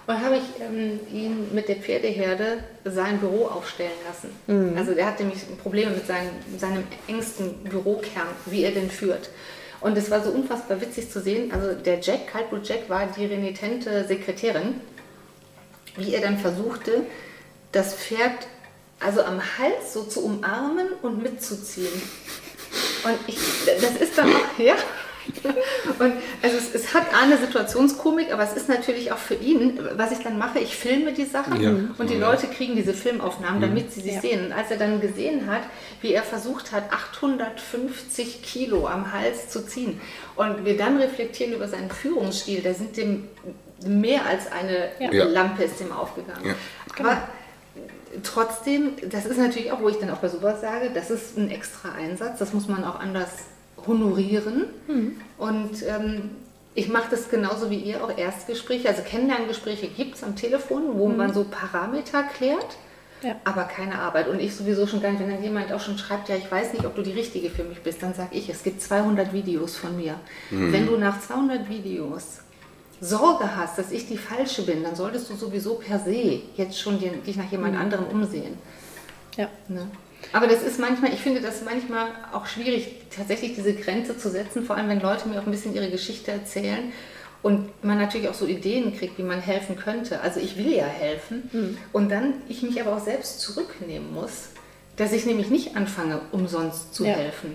Und habe ich ähm, ihn mit der Pferdeherde sein Büro aufstellen lassen. Also der hat nämlich Probleme mit seinem, seinem engsten Bürokern, wie er den führt. Und es war so unfassbar witzig zu sehen. Also der Jack, Kaltblut Jack, war die renitente Sekretärin, wie er dann versuchte, das Pferd also am Hals so zu umarmen und mitzuziehen. Und ich, das ist dann auch, ja. Und also es, es hat eine Situationskomik, aber es ist natürlich auch für ihn, was ich dann mache, ich filme die Sachen Ja. und die Ja. Leute kriegen diese Filmaufnahmen, damit sie sie Ja. sehen. Und als er dann gesehen hat, wie er versucht hat, 850 Kilo am Hals zu ziehen und wir dann reflektieren über seinen Führungsstil, da sind dem mehr als eine Ja. Lampe ist dem aufgegangen. Ja. Aber trotzdem, das ist natürlich auch, wo ich dann auch bei sowas sage, das ist ein extra Einsatz, das muss man auch anders honorieren. Und ähm, ich mache das genauso wie ihr, auch Erstgespräche, also Kennenlerngespräche gibt es am Telefon, wo man so Parameter klärt. Ja. Aber keine Arbeit. Und ich sowieso schon gar nicht, wenn dann jemand auch schon schreibt, ja, ich weiß nicht, ob du die Richtige für mich bist, dann sage ich, es gibt 200 Videos von mir. Wenn du nach 200 Videos Sorge hast, dass ich die Falsche bin, dann solltest du sowieso per se jetzt schon dich nach jemand anderem umsehen. Ja. Ne? Aber das ist manchmal, ich finde das manchmal auch schwierig, tatsächlich diese Grenze zu setzen, vor allem wenn Leute mir auch ein bisschen ihre Geschichte erzählen und man natürlich auch so Ideen kriegt, wie man helfen könnte. Also ich will ja helfen und dann ich mich aber auch selbst zurücknehmen muss, dass ich nämlich nicht anfange, umsonst zu Ja. helfen.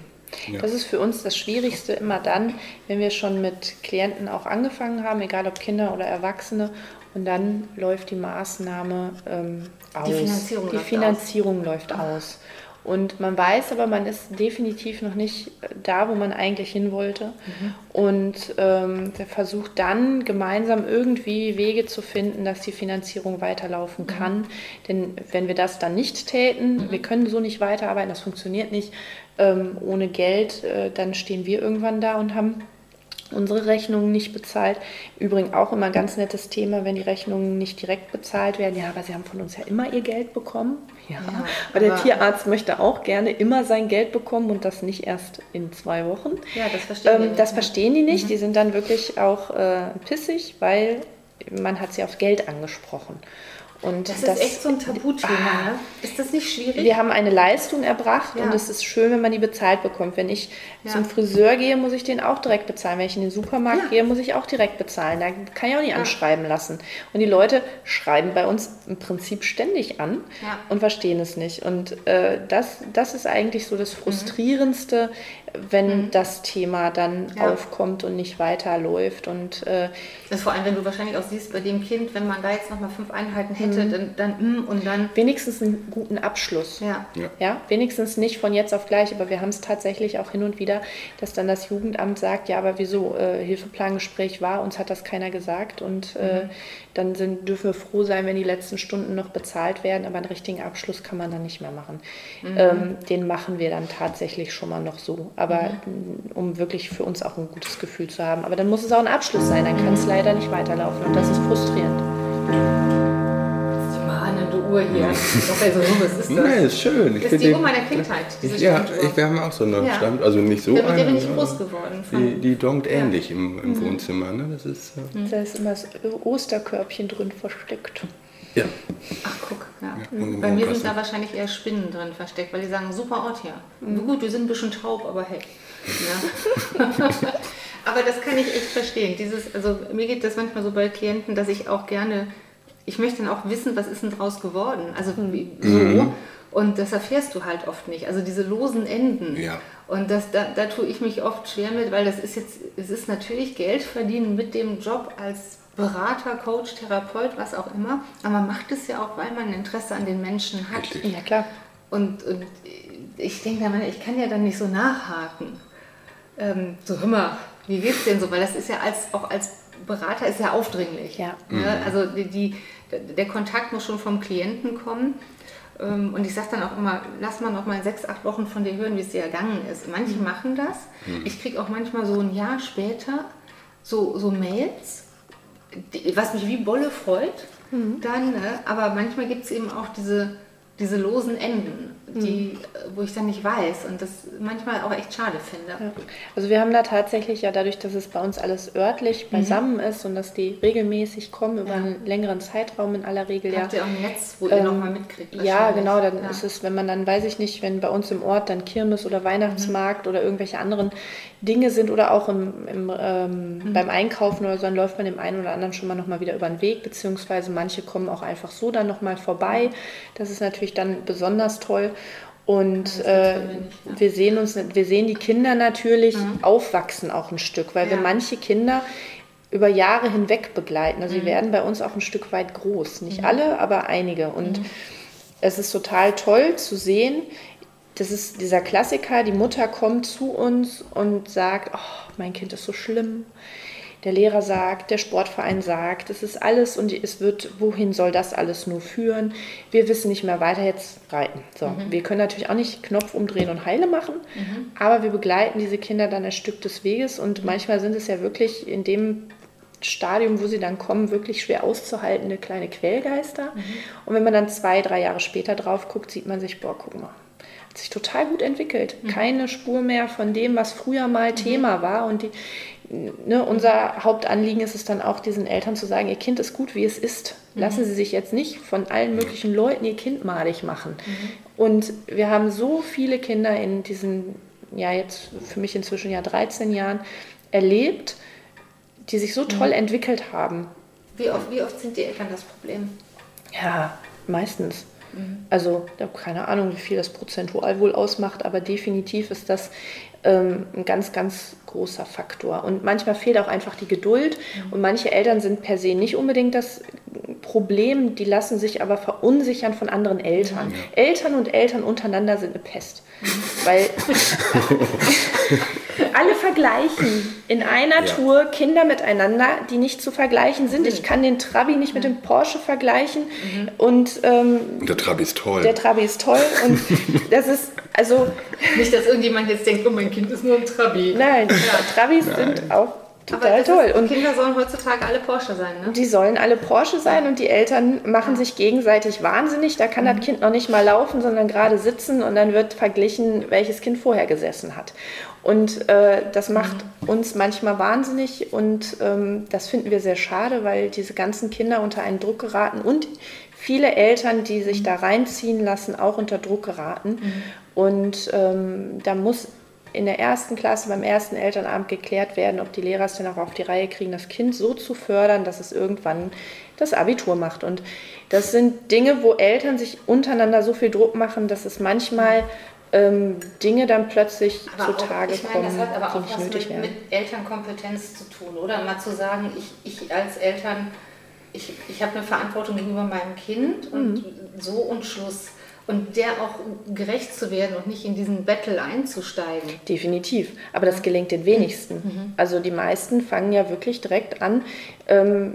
Das ist für uns das Schwierigste immer dann, wenn wir schon mit Klienten auch angefangen haben, egal ob Kinder oder Erwachsene, und dann läuft die Maßnahme ähm, aus. Die Finanzierung Die läuft Finanzierung läuft aus. Und man weiß aber, man ist definitiv noch nicht äh, da, wo man eigentlich hin wollte. Und ähm, versucht dann gemeinsam irgendwie Wege zu finden, dass die Finanzierung weiterlaufen kann. Denn wenn wir das dann nicht täten, wir können so nicht weiterarbeiten, das funktioniert nicht ähm, ohne Geld, äh, dann stehen wir irgendwann da und haben unsere Rechnungen nicht bezahlt. Übrigens auch immer ein ganz nettes Thema, wenn die Rechnungen nicht direkt bezahlt werden. Ja, aber sie haben von uns ja immer ihr Geld bekommen. Ja, Ja, aber der Tierarzt möchte auch gerne immer sein Geld bekommen und das nicht erst in zwei Wochen. Ja, das verstehen Ähm, wir das nicht, verstehen die nicht. Die sind dann wirklich auch äh, pissig, weil man hat sie auf Geld angesprochen. Und Das, ist echt so ein Tabuthema, ne? Ist das nicht schwierig? wir haben eine Leistung erbracht Ja. und es ist schön, wenn man die bezahlt bekommt. Wenn ich Ja. zum Friseur gehe, muss ich den auch direkt bezahlen. Wenn ich in den Supermarkt Ja. gehe, muss ich auch direkt bezahlen. Da kann ich auch nicht anschreiben lassen. Und die Leute schreiben bei uns im Prinzip ständig an und verstehen es nicht. Und äh, das, das ist eigentlich so das Frustrierendste, wenn das Thema dann Mhm. Ja. aufkommt und nicht weiterläuft. Und äh, Das vor allem, wenn du wahrscheinlich auch siehst bei dem Kind, wenn man da jetzt nochmal fünf Einheiten hätte, Mhm. dann, dann mm, und dann. wenigstens einen guten Abschluss. Ja. Ja. Ja, wenigstens nicht von jetzt auf gleich, aber wir haben es tatsächlich auch hin und wieder, dass dann das Jugendamt sagt, ja, aber wieso, äh, Hilfeplangespräch war, uns hat das keiner gesagt und äh, dann sind, dürfen wir froh sein, wenn die letzten Stunden noch bezahlt werden, aber einen richtigen Abschluss kann man dann nicht mehr machen. Ähm, den machen wir dann tatsächlich schon mal noch so, aber m, um wirklich für uns auch ein gutes Gefühl zu haben. Aber dann muss es auch ein Abschluss sein, dann kann es leider nicht weiterlaufen und das ist frustrierend. Die mahnende Uhr hier. Doch, also, was ist das? Ist schön. Ich Das ist die Uhr meiner Kindheit, diese Ich, ja, ich, wir haben auch so eine Ja. Stand, also nicht so Ja, der bin ich ja. groß geworden. Die, Von, die donkt ähnlich im, im Wohnzimmer. Ne? Das ist, äh, Da ist immer das Osterkörbchen drin versteckt. Ja. ach, guck. Ja. und Bei mir sind da wahrscheinlich eher Spinnen drin versteckt, weil die sagen, super Ort hier. Gut, wir sind ein bisschen taub, aber hey. Ja. aber das kann ich echt verstehen. Dieses, also mir geht das manchmal so bei Klienten, dass ich auch gerne, ich möchte dann auch wissen, was ist denn draus geworden. Also wie, so. Und das erfährst du halt oft nicht. Also diese losen Enden. Ja. Und das, da, da tue ich mich oft schwer mit, weil das ist jetzt, es ist natürlich Geld verdienen mit dem Job als Berater, Coach, Therapeut, was auch immer. Aber man macht es ja auch, weil man ein Interesse an den Menschen hat. Richtig. Ja, klar. Und, und ich denke ich kann ja dann nicht so nachhaken. Ähm, so, hör mal, wie geht's denn so? Weil das ist ja als, auch als Berater ist ja aufdringlich. Ja. Ne? Also die, die, der Kontakt muss schon vom Klienten kommen. Ähm, Und ich sage dann auch immer, lass mal noch mal sechs, acht Wochen von dir hören, wie es dir ergangen ist. Manche machen das. Ich kriege auch manchmal so ein Jahr später so, so Mails, was mich wie Bolle freut. Dann, ne? aber manchmal gibt es eben auch diese, diese losen Enden, die, äh, wo ich dann nicht weiß und das manchmal auch echt schade finde. Ja. Also wir haben da tatsächlich ja dadurch, dass es bei uns alles örtlich beisammen ist und dass die regelmäßig kommen über Ja. einen längeren Zeitraum in aller Regel ja. Habt ihr auch ein Netz, wo ihr Ähm, nochmal mitkriegt? Ja, genau, dann Ja. ist es, wenn man dann, weiß ich nicht, wenn bei uns im Ort dann Kirmes oder Weihnachtsmarkt oder irgendwelche anderen Dinge sind oder auch im, im, ähm, beim Einkaufen oder so, dann läuft man dem einen oder anderen schon mal nochmal wieder über den Weg, beziehungsweise manche kommen auch einfach so dann nochmal vorbei. Das ist natürlich dann besonders toll. Und äh, wir wir sehen uns, wir sehen die Kinder natürlich aufwachsen auch ein Stück, weil wir Ja. manche Kinder über Jahre hinweg begleiten. Also sie werden bei uns auch ein Stück weit groß. Nicht alle, aber einige. Und es ist total toll zu sehen, das ist dieser Klassiker, die Mutter kommt zu uns und sagt, oh, mein Kind ist so schlimm. Der Lehrer sagt, der Sportverein sagt, es ist alles und es wird, wohin soll das alles nur führen? Wir wissen nicht mehr weiter, jetzt reiten. So, wir können natürlich auch nicht Knopf umdrehen und Heile machen, aber wir begleiten diese Kinder dann ein Stück des Weges und manchmal sind es ja wirklich in dem Stadium, wo sie dann kommen, wirklich schwer auszuhaltende kleine Quälgeister. Und wenn man dann zwei, drei Jahre später drauf guckt, sieht man sich, boah, guck mal, hat sich total gut entwickelt. Keine Spur mehr von dem, was früher mal Thema war. Und die, ne, unser Hauptanliegen ist es dann auch, diesen Eltern zu sagen, ihr Kind ist gut, wie es ist. Lassen Sie sich jetzt nicht von allen möglichen Leuten ihr Kind malig machen. Und wir haben so viele Kinder in diesen, ja jetzt für mich inzwischen ja 13 Jahren erlebt, die sich so toll entwickelt haben. Wie oft, wie oft sind die Eltern das Problem? Ja, meistens. Also, ich habe keine Ahnung, wie viel das prozentual wohl ausmacht, aber definitiv ist das ähm, ein ganz, ganz großer Faktor. Und manchmal fehlt auch einfach die Geduld. Und manche Eltern sind per se nicht unbedingt das Problem, die lassen sich aber verunsichern von anderen Eltern. Eltern und Eltern untereinander sind eine Pest. Weil alle vergleichen in einer Ja. Tour Kinder miteinander, die nicht zu vergleichen sind. Ich kann den Trabi nicht mit dem Porsche vergleichen und ähm, der Trabi ist toll. der Trabi ist toll und das ist also Nicht, dass irgendjemand jetzt denkt, oh, mein Kind ist nur ein Trabi. nein, Trabis sind auch total toll Ist, und Kinder sollen heutzutage alle Porsche sein, ne? die sollen alle Porsche sein und die Eltern machen sich gegenseitig wahnsinnig. Da kann das Kind noch nicht mal laufen, sondern gerade sitzen und dann wird verglichen, welches Kind vorher gesessen hat. Und äh, das macht uns manchmal wahnsinnig und ähm, das finden wir sehr schade, weil diese ganzen Kinder unter einen Druck geraten und viele Eltern, die sich da reinziehen lassen, auch unter Druck geraten. Mhm. Und ähm, da muss in der ersten Klasse beim ersten Elternabend geklärt werden, ob die Lehrer es denn auch auf die Reihe kriegen, das Kind so zu fördern, dass es irgendwann das Abitur macht. Und das sind Dinge, wo Eltern sich untereinander so viel Druck machen, dass es manchmal ähm, Dinge dann plötzlich aber zutage auch, ich meine, kommen, das hat aber auch was mit, mit, Elternkompetenz zu tun, oder? Mal zu sagen, ich, ich als Eltern, ich, ich habe eine Verantwortung gegenüber meinem Kind und mhm. so und Schluss und der auch gerecht zu werden und nicht in diesen Battle einzusteigen. Definitiv. Aber das gelingt den wenigsten. Mhm. Also die meisten fangen ja wirklich direkt an, ähm,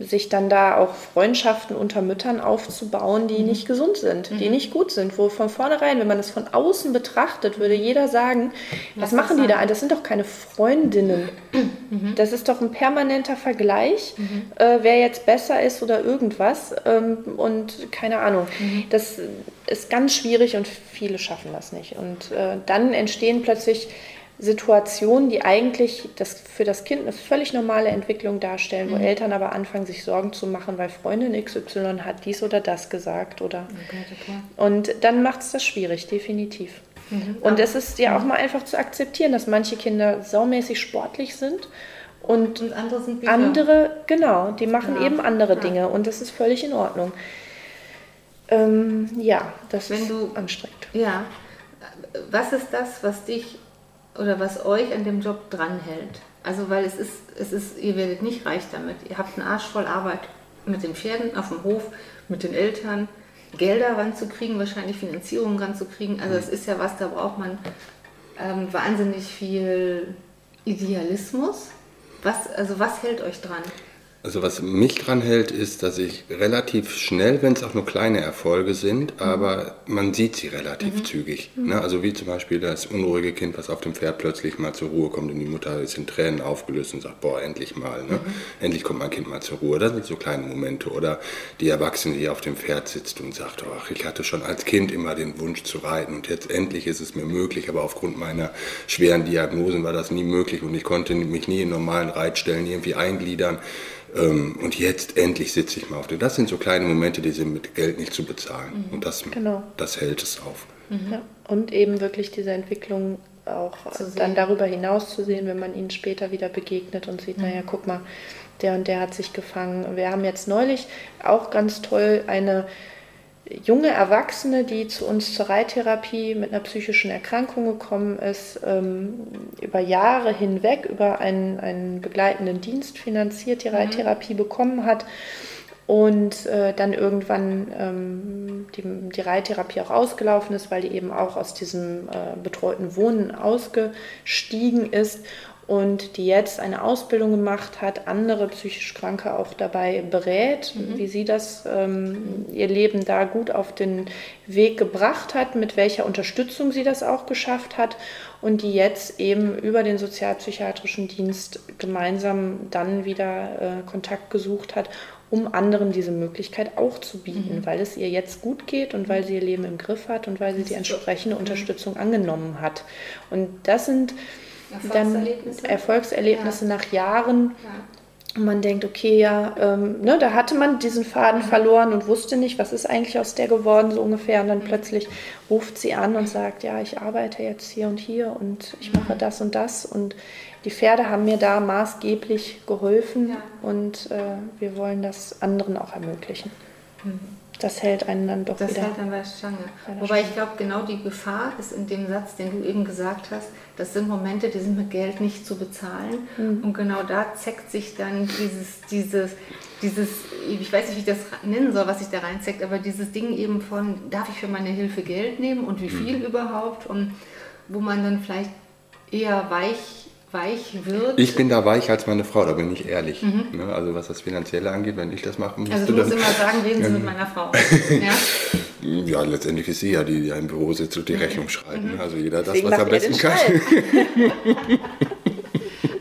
sich dann da auch Freundschaften unter Müttern aufzubauen, die mhm. nicht gesund sind, mhm. die nicht gut sind. Wo von vornherein, wenn man das von außen betrachtet, würde jeder sagen, was, was machen die da? Das sind doch keine Freundinnen. Mhm. Das ist doch ein permanenter Vergleich, mhm. äh, wer jetzt besser ist oder irgendwas. Ähm, und keine Ahnung. Mhm. Das ist ganz schwierig und viele schaffen das nicht. Und äh, dann entstehen plötzlich Situationen, die eigentlich das für das Kind eine völlig normale Entwicklung darstellen, wo mhm. Eltern aber anfangen, sich Sorgen zu machen, weil Freundin XY hat dies oder das gesagt oder. Okay, okay. Und dann macht es das schwierig, definitiv. Mhm. Und es ist ja auch mal einfach zu akzeptieren, dass manche Kinder saumäßig sportlich sind und, und andere sind andere, genau, die machen ja. eben andere ja. Dinge und das ist völlig in Ordnung. Ähm, ja, das Wenn ist du, anstrengend. Ja. Was ist das, was dich oder was euch an dem Job dranhält? Also, weil es ist, es ist, ihr werdet nicht reich damit. Ihr habt einen Arsch voll Arbeit mit den Pferden auf dem Hof, mit den Eltern, Gelder ranzukriegen, wahrscheinlich Finanzierung ranzukriegen. Also, es ist ja was, da braucht man ähm, wahnsinnig viel Idealismus. Was, also, was hält euch dran? Also was mich dran hält, ist, dass ich relativ schnell, wenn es auch nur kleine Erfolge sind, mhm. aber man sieht sie relativ mhm. zügig. Mhm. Ne? Also wie zum Beispiel das unruhige Kind, was auf dem Pferd plötzlich mal zur Ruhe kommt und die Mutter ist in Tränen aufgelöst und sagt, boah, endlich mal. Ne? Mhm. Endlich kommt mein Kind mal zur Ruhe. Das sind so kleine Momente. Oder die Erwachsene, die auf dem Pferd sitzt und sagt, ach, ich hatte schon als Kind immer den Wunsch zu reiten und jetzt endlich ist es mir möglich, aber aufgrund meiner schweren Diagnosen war das nie möglich und ich konnte mich nie in normalen Reitstellen irgendwie eingliedern. Ähm, und jetzt endlich sitze ich mal auf dem. Das sind so kleine Momente, die sind mit Geld nicht zu bezahlen. Mhm. Und das, genau. das hält es auf. Mhm. Ja. Und eben wirklich diese Entwicklung auch dann darüber hinaus zu sehen, wenn man ihnen später wieder begegnet und sieht, mhm. naja, guck mal, der und der hat sich gefangen. Wir haben jetzt neulich auch ganz toll eine junge Erwachsene, die zu uns zur Reittherapie mit einer psychischen Erkrankung gekommen ist, ähm, über Jahre hinweg über einen, einen begleitenden Dienst finanziert die mhm. Reittherapie bekommen hat und äh, dann irgendwann ähm, die, die Reittherapie auch ausgelaufen ist, weil die eben auch aus diesem äh, betreuten Wohnen ausgestiegen ist und die jetzt eine Ausbildung gemacht hat, andere psychisch Kranke auch dabei berät, mhm. wie sie das, ähm, ihr Leben da gut auf den Weg gebracht hat, mit welcher Unterstützung sie das auch geschafft hat und die jetzt eben über den sozialpsychiatrischen Dienst gemeinsam dann wieder äh, Kontakt gesucht hat, um anderen diese Möglichkeit auch zu bieten, mhm. weil es ihr jetzt gut geht und weil sie ihr Leben im Griff hat und weil sie die entsprechende mhm. Unterstützung angenommen hat. Und das sind Erfolgserlebnisse, dann Erfolgserlebnisse ja. nach Jahren. Ja. Und man denkt, okay, ja, ähm, ne, da hatte man diesen Faden mhm. verloren und wusste nicht, was ist eigentlich aus der geworden, so ungefähr. Und dann mhm. plötzlich ruft sie an und sagt, ja, ich arbeite jetzt hier und hier und ich mache mhm. das und das. Und die Pferde haben mir da maßgeblich geholfen ja. und äh, wir wollen das anderen auch ermöglichen. Mhm das hält einen dann doch das wieder. Das hält dann bei der Stange. Wobei ich glaube, genau die Gefahr ist in dem Satz, den du eben gesagt hast, das sind Momente, die sind mit Geld nicht zu bezahlen. Mhm. Und genau da zeckt sich dann dieses, dieses, dieses, ich weiß nicht, wie ich das nennen soll, was sich da reinzeckt, aber dieses Ding eben von, darf ich für meine Hilfe Geld nehmen und wie mhm. viel mhm. überhaupt? Und wo man dann vielleicht eher weich weich wird. Ich bin da weich als meine Frau, da bin ich ehrlich. Mhm. Ne? Also was das Finanzielle angeht, wenn ich das machen müsste. Also du musst dann, immer sagen, reden Sie mit meiner Frau. ja? ja, letztendlich ist sie ja die, die im Büro sitzt und die mhm. Rechnung schreibt. Ne? Mhm. Also jeder das, Deswegen was er am besten kann.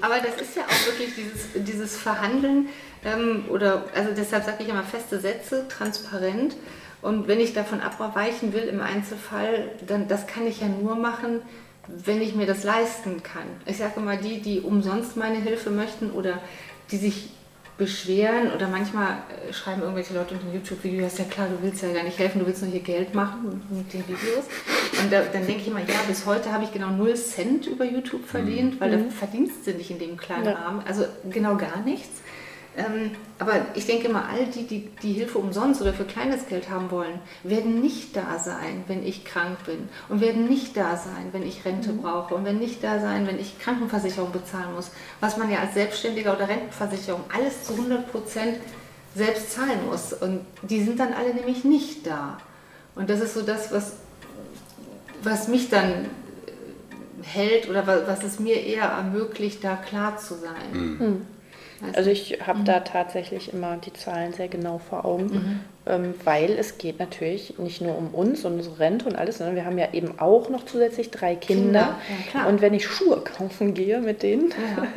Aber das ist ja auch wirklich dieses, dieses Verhandeln ähm, oder, also deshalb sage ich immer feste Sätze, transparent. Und wenn ich davon abweichen will im Einzelfall, dann das kann ich ja nur machen, wenn ich mir das leisten kann. Ich sage immer, die, die umsonst meine Hilfe möchten oder die sich beschweren oder manchmal äh, schreiben irgendwelche Leute unter YouTube-Video, ja, ist ja klar, du willst ja gar nicht helfen, du willst nur hier Geld machen mit den Videos. Und da, dann denke ich immer, ja, bis heute habe ich genau 0 Cent über YouTube verdient, weil Mhm. da verdienst du nicht in dem kleinen Ja. Rahmen, also genau gar nichts. Ähm, aber ich denke immer, all die, die die Hilfe umsonst oder für kleines Geld haben wollen, werden nicht da sein, wenn ich krank bin und werden nicht da sein, wenn ich Rente brauche und werden nicht da sein, wenn ich Krankenversicherung bezahlen muss, was man ja als Selbstständiger oder Rentenversicherung alles zu 100 Prozent selbst zahlen muss. Und die sind dann alle nämlich nicht da. Und das ist so das, was, was mich dann äh, hält oder wa- was es mir eher ermöglicht, da klar zu sein. Weißt Also ich habe da tatsächlich immer die Zahlen sehr genau vor Augen, ähm, weil es geht natürlich nicht nur um uns und unsere Rente und alles, sondern wir haben ja eben auch noch zusätzlich drei Kinder. Kinder, ja, und wenn ich Schuhe kaufen gehe mit denen, Ja.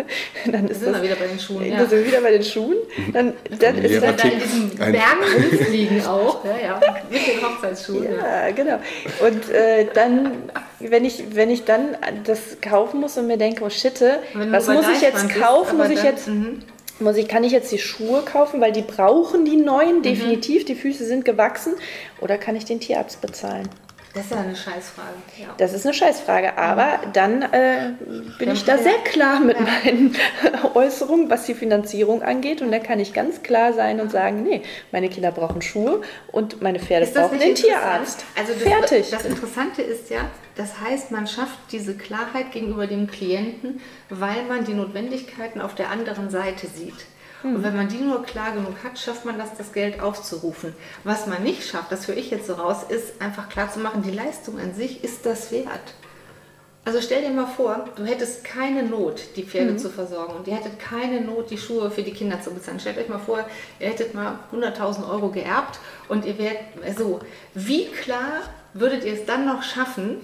dann Da ist sind das wir wieder bei den Schuhen. Ja. sind wir wieder bei den Schuhen. Dann, dann ist Dann da in diesen Bergen rumfliegen auch. Ja, ja. Mit den Hochzeitsschuhen. Ja. Ja, genau. Und äh, dann, wenn ich, wenn ich dann das kaufen muss und mir denke, oh shit, was muss ich jetzt bist, kaufen? Muss ich dann- jetzt, mhm. muss ich, kann ich jetzt die Schuhe kaufen, weil die brauchen die neuen, definitiv, die Füße sind gewachsen, oder kann ich den Tierarzt bezahlen? Das ist ja eine Scheißfrage. Ja. Das ist eine Scheißfrage, aber dann äh, bin Dann- ich da sehr klar mit meinen Äußerungen, was die Finanzierung angeht. Und da kann ich ganz klar sein und sagen, nee, meine Kinder brauchen Schuhe und meine Pferde brauchen den? Tierarzt. Also das, Fertig. Das Interessante ist ja, das heißt, man schafft diese Klarheit gegenüber dem Klienten, weil man die Notwendigkeiten auf der anderen Seite sieht. Hm. Und wenn man die nur klar genug hat, schafft man das, das Geld aufzurufen. Was man nicht schafft, das höre ich jetzt so raus, ist einfach klar zu machen, die Leistung an sich ist das wert. Also stell dir mal vor, du hättest keine Not, die Pferde Mhm. zu versorgen und ihr hättet keine Not, die Schuhe für die Kinder zu bezahlen. Stellt euch mal vor, ihr hättet mal 100.000 Euro geerbt und ihr wärt so. Wie klar würdet ihr es dann noch schaffen?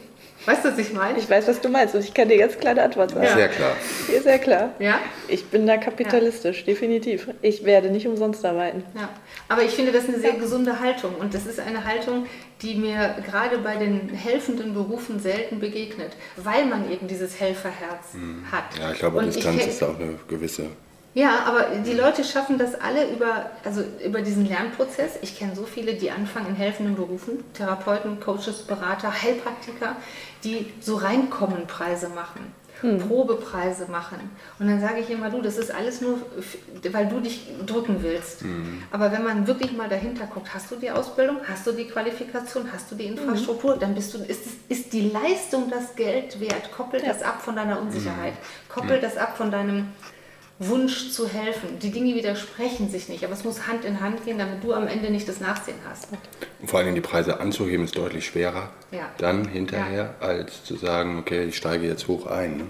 Weißt du, was ich meine? Ich weiß, was du meinst und ich kann dir ganz klar eine Antwort sagen. Ja. Sehr klar. Ist sehr klar. Ja? Ich bin da kapitalistisch, definitiv. Ich werde nicht umsonst arbeiten. Ja, aber ich finde das eine sehr gesunde Haltung und das ist eine Haltung, die mir gerade bei den helfenden Berufen selten begegnet, weil man eben dieses Helferherz hat. Ja, ich glaube, Und Distanz ke- ist auch eine gewisse. Ja, aber die Leute schaffen das alle über, also über diesen Lernprozess. Ich kenne so viele, die anfangen in helfenden Berufen, Therapeuten, Coaches, Berater, Heilpraktiker, die so Reinkommenpreise machen. Probepreise machen. Und dann sage ich immer, du, das ist alles nur, weil du dich drücken willst. Aber wenn man wirklich mal dahinter guckt, hast du die Ausbildung, hast du die Qualifikation, hast du die Infrastruktur, dann bist du, ist, es- ist die Leistung das Geld wert. Koppel das ab von deiner Unsicherheit. Koppel das ab von deinem Wunsch zu helfen. Die Dinge widersprechen sich nicht, aber es muss Hand in Hand gehen, damit du am Ende nicht das Nachsehen hast. Und vor allem die Preise anzuheben ist deutlich schwerer Ja. dann hinterher, als zu sagen, okay, ich steige jetzt hoch ein. Ne?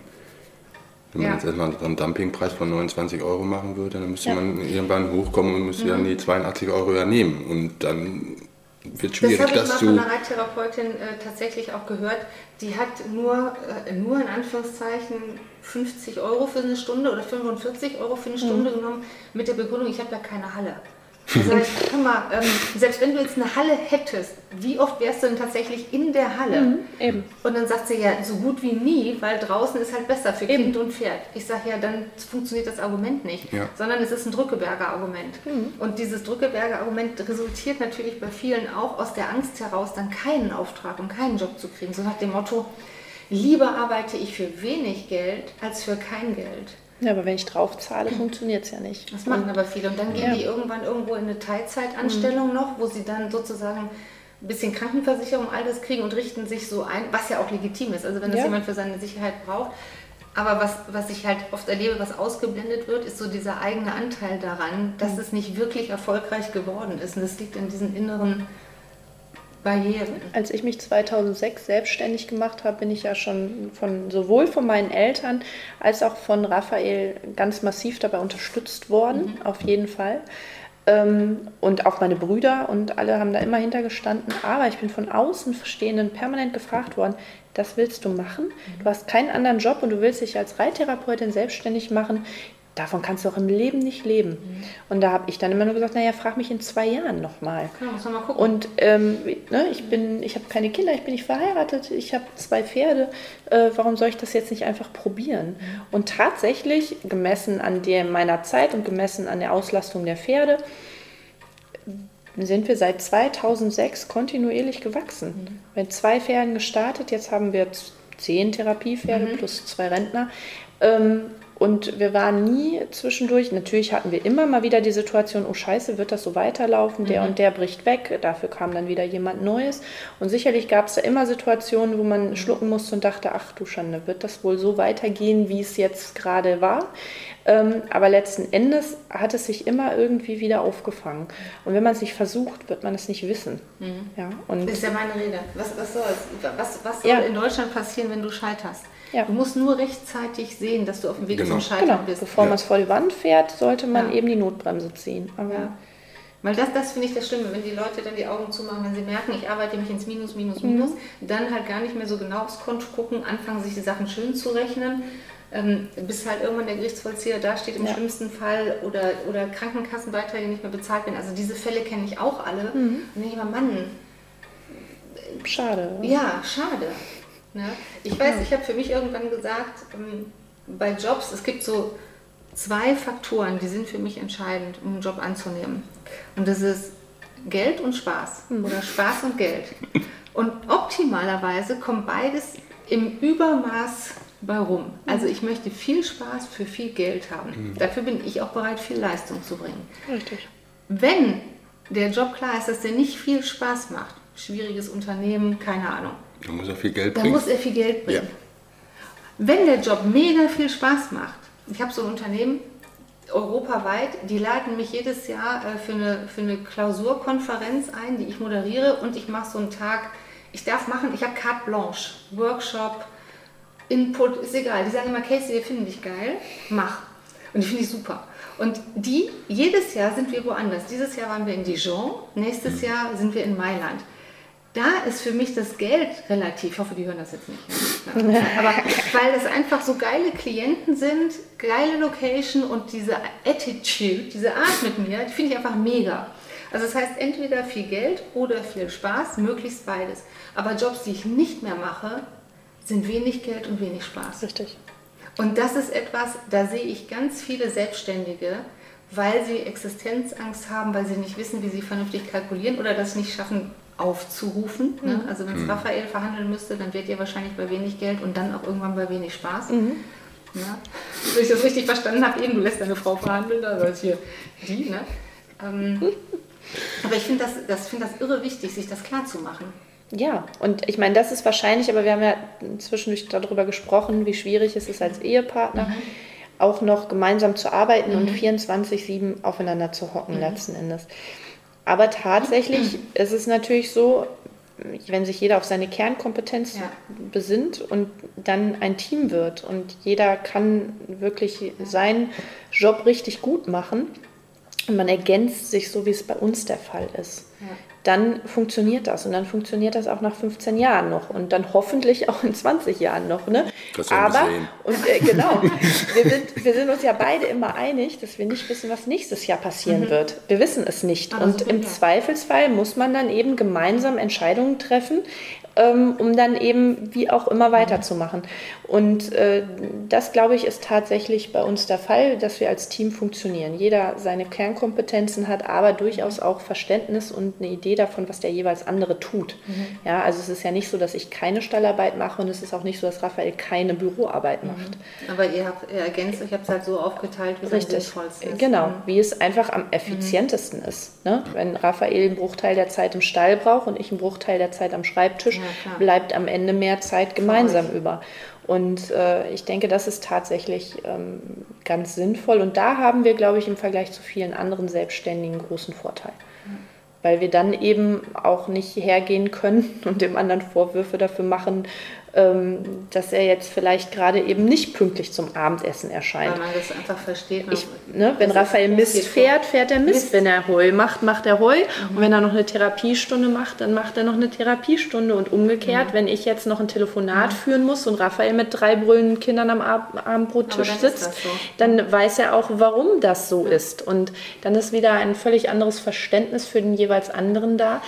Wenn man Ja. jetzt erstmal so einen Dumpingpreis von 29 Euro machen würde, dann müsste Ja. man irgendwann hochkommen und müsste dann die 82 Euro ja nehmen. Und dann wird Das schwierig, habe ich das, mal zu... von einer Reittherapeutin äh, tatsächlich auch gehört. Die hat nur, äh, nur in Anführungszeichen 50 Euro für eine Stunde oder 45 Euro für eine Stunde genommen mit der Begründung, ich habe ja keine Halle. Da sag ich, guck mal, ähm, selbst wenn du jetzt eine Halle hättest, wie oft wärst du denn tatsächlich in der Halle? Eben. Und dann sagt sie ja, so gut wie nie, weil draußen ist halt besser für Eben. Kind und Pferd. Ich sage ja, dann funktioniert das Argument nicht, Ja. sondern es ist ein Drückeberger Argument. Und dieses Drückeberger Argument resultiert natürlich bei vielen auch aus der Angst heraus, dann keinen Auftrag und keinen Job zu kriegen. So nach dem Motto, lieber arbeite ich für wenig Geld als für kein Geld. Ja, aber wenn ich drauf zahle, funktioniert es ja nicht. Das machen aber viele. Und dann gehen Ja. die irgendwann irgendwo in eine Teilzeitanstellung noch, wo sie dann sozusagen ein bisschen Krankenversicherung, all das kriegen und richten sich so ein, was ja auch legitim ist. Also wenn das Ja. jemand für seine Sicherheit braucht. Aber was, was ich halt oft erlebe, was ausgeblendet wird, ist so dieser eigene Anteil daran, dass es nicht wirklich erfolgreich geworden ist. Und das liegt in diesen inneren Barrieren. Als ich mich 2006 selbstständig gemacht habe, bin ich ja schon von sowohl von meinen Eltern als auch von Raphael ganz massiv dabei unterstützt worden, auf jeden Fall. Ähm, und auch meine Brüder und alle haben da immer hintergestanden. Aber ich bin von Außenstehenden permanent gefragt worden, das willst du machen? Du hast keinen anderen Job und du willst dich als Reittherapeutin selbstständig machen. Davon kannst du auch im Leben nicht leben. Mhm. Und da habe ich dann immer nur gesagt, naja, frag mich in zwei Jahren nochmal. Ja, mal. Und ähm, ne, ich bin, ich habe keine Kinder, ich bin nicht verheiratet, ich habe zwei Pferde. Äh, warum soll ich das jetzt nicht einfach probieren? Und tatsächlich, gemessen an der meiner Zeit und gemessen an der Auslastung der Pferde, sind wir seit 2006 kontinuierlich gewachsen. Mhm. Mit zwei Pferden gestartet, jetzt haben wir zehn Therapiepferde mhm. plus zwei Rentner. Ähm, und wir waren nie zwischendurch, natürlich hatten wir immer mal wieder die Situation, oh scheiße, wird das so weiterlaufen, der mhm. und der bricht weg, dafür kam dann wieder jemand Neues. Und sicherlich gab es da immer Situationen, wo man schlucken musste und dachte, ach du Schande, wird das wohl so weitergehen, wie es jetzt gerade war? Ähm, aber letzten Endes hat es sich immer irgendwie wieder aufgefangen. Und wenn man es nicht versucht, wird man es nicht wissen. Mhm. Ja, und das ist ja meine Rede. Was, was soll, was, was soll ja. in Deutschland passieren, wenn du scheiterst? Ja. Du musst nur rechtzeitig sehen, dass du auf dem Weg genau. zum Scheitern genau. bist. Bevor ja. man es vor die Wand fährt, sollte man ja. eben die Notbremse ziehen. Aber ja. Weil das, das finde ich das Schlimme, wenn die Leute dann die Augen zumachen, wenn sie merken, ich arbeite mich ins Minus, Minus, Minus, mhm. dann halt gar nicht mehr so genau aufs Konto gucken, anfangen sich die Sachen schön zu rechnen, ähm, bis halt irgendwann der Gerichtsvollzieher da steht im ja. schlimmsten Fall oder, oder Krankenkassenbeiträge nicht mehr bezahlt werden. Also diese Fälle kenne ich auch alle. Mhm. Und ich immer, Mann. Schade. Ja, schade. Ne? Ich weiß, ich habe für mich irgendwann gesagt, ähm, bei Jobs, es gibt so zwei Faktoren, die sind für mich entscheidend, um einen Job anzunehmen. Und das ist Geld und Spaß mhm. oder Spaß und Geld. Und optimalerweise kommt beides im Übermaß bei rum. Also ich möchte viel Spaß für viel Geld haben. Mhm. Dafür bin ich auch bereit, viel Leistung zu bringen. Richtig. Wenn der Job klar ist, dass der nicht viel Spaß macht, schwieriges Unternehmen, keine Ahnung, da muss er viel Geld bringen. Da muss er viel Geld bringen. Ja. Wenn der Job mega viel Spaß macht, ich habe so ein Unternehmen europaweit, die laden mich jedes Jahr äh, für, eine, für eine Klausurkonferenz ein, die ich moderiere und ich mache so einen Tag, ich darf machen, ich habe carte blanche, Workshop, Input, ist egal. Die sagen immer, Casey, wir finden dich geil, mach. Und die finde ich super. Und die, jedes Jahr sind wir woanders. Dieses Jahr waren wir in Dijon, nächstes mhm. Jahr sind wir in Mailand da ist für mich das Geld relativ, ich hoffe, die hören das jetzt nicht, aber weil das einfach so geile Klienten sind, geile Location und diese Attitude, diese Art mit mir, die finde ich einfach mega. Also das heißt entweder viel Geld oder viel Spaß, möglichst beides. Aber Jobs, die ich nicht mehr mache, sind wenig Geld und wenig Spaß. Richtig. Und das ist etwas, da sehe ich ganz viele Selbstständige, weil sie Existenzangst haben, weil sie nicht wissen, wie sie vernünftig kalkulieren oder das nicht schaffen, aufzurufen. Ne? Mhm. Ne? Also wenn es mhm. Raphael verhandeln müsste, dann wird ihr wahrscheinlich bei wenig Geld und dann auch irgendwann bei wenig Spaß. Mhm. Ja? Wenn ich das richtig verstanden habe, eben, du lässt deine Frau verhandeln, also ist hier die. Ne? Ähm, aber ich finde das, das, find das irre wichtig, sich das klar zu machen. Ja, und ich meine, das ist wahrscheinlich, aber wir haben ja zwischendurch darüber gesprochen, wie schwierig es ist als Ehepartner, mhm. auch noch gemeinsam zu arbeiten mhm. und 24-7 aufeinander zu hocken, mhm. letzten Endes. Aber tatsächlich ist es natürlich so, wenn sich jeder auf seine Kernkompetenz ja. besinnt und dann ein Team wird und jeder kann wirklich seinen Job richtig gut machen und man ergänzt sich so, wie es bei uns der Fall ist. Ja dann funktioniert das. Und dann funktioniert das auch nach 15 Jahren noch und dann hoffentlich auch in 20 Jahren noch. Ne? Das Aber, und äh, genau, wir sind, wir sind uns ja beide immer einig, dass wir nicht wissen, was nächstes Jahr passieren mhm. wird. Wir wissen es nicht. Aber und im Zweifelsfall muss man dann eben gemeinsam Entscheidungen treffen, ähm, um dann eben wie auch immer weiterzumachen. Und äh, das, glaube ich, ist tatsächlich bei uns der Fall, dass wir als Team funktionieren. Jeder seine Kernkompetenzen hat, aber durchaus auch Verständnis und eine Idee davon, was der jeweils andere tut. Mhm. Ja, also es ist ja nicht so, dass ich keine Stallarbeit mache und es ist auch nicht so, dass Raphael keine Büroarbeit mhm. macht. Aber ihr habt ihr ergänzt, ich habe es halt so aufgeteilt, wie es sinnvollste ist. Genau, mhm. wie es einfach am effizientesten mhm. ist. Ne? Wenn Raphael einen Bruchteil der Zeit im Stall braucht und ich einen Bruchteil der Zeit am Schreibtisch, ja, bleibt am Ende mehr Zeit gemeinsam über. Und äh, ich denke, das ist tatsächlich ähm, ganz sinnvoll. Und da haben wir, glaube ich, im Vergleich zu vielen anderen Selbstständigen großen Vorteil. Weil wir dann eben auch nicht hergehen können und dem anderen Vorwürfe dafür machen, ähm, dass er jetzt vielleicht gerade eben nicht pünktlich zum Abendessen erscheint. Weil man das einfach versteht. Ich, ne, wenn Raphael Mist fährt, fährt er Mist. Mist. Wenn er Heu macht, macht er Heu. Und wenn er noch eine Therapiestunde macht, dann macht er noch eine Therapiestunde. Und umgekehrt, wenn ich jetzt noch ein Telefonat führen muss und Raphael mit drei brüllenden Kindern am Ab Abendbrottisch dann sitzt, so. dann weiß er auch, warum das so ist. Und dann ist wieder ein völlig anderes Verständnis für den jeweils anderen da.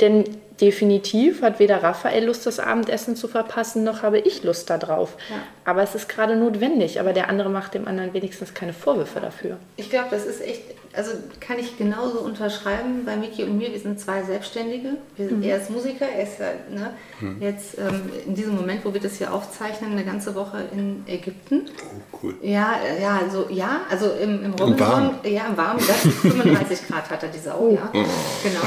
Denn definitiv hat weder Raphael Lust, das Abendessen zu verpassen, noch habe ich Lust darauf. Ja. Aber es ist gerade notwendig. Aber der andere macht dem anderen wenigstens keine Vorwürfe dafür. Ich glaube, das ist echt, also kann ich genauso unterschreiben bei Miki und mir. Wir sind zwei Selbstständige. Wir, Mhm. Er ist Musiker, er ist ja, ne, jetzt ähm, in diesem Moment, wo wir das hier aufzeichnen, eine ganze Woche in Ägypten. Oh, cool. Ja, äh, ja, also ja, also im, im Robinson, Warmen. ja, im Warmen, das 35 Grad hat er die Sau, ja. Genau.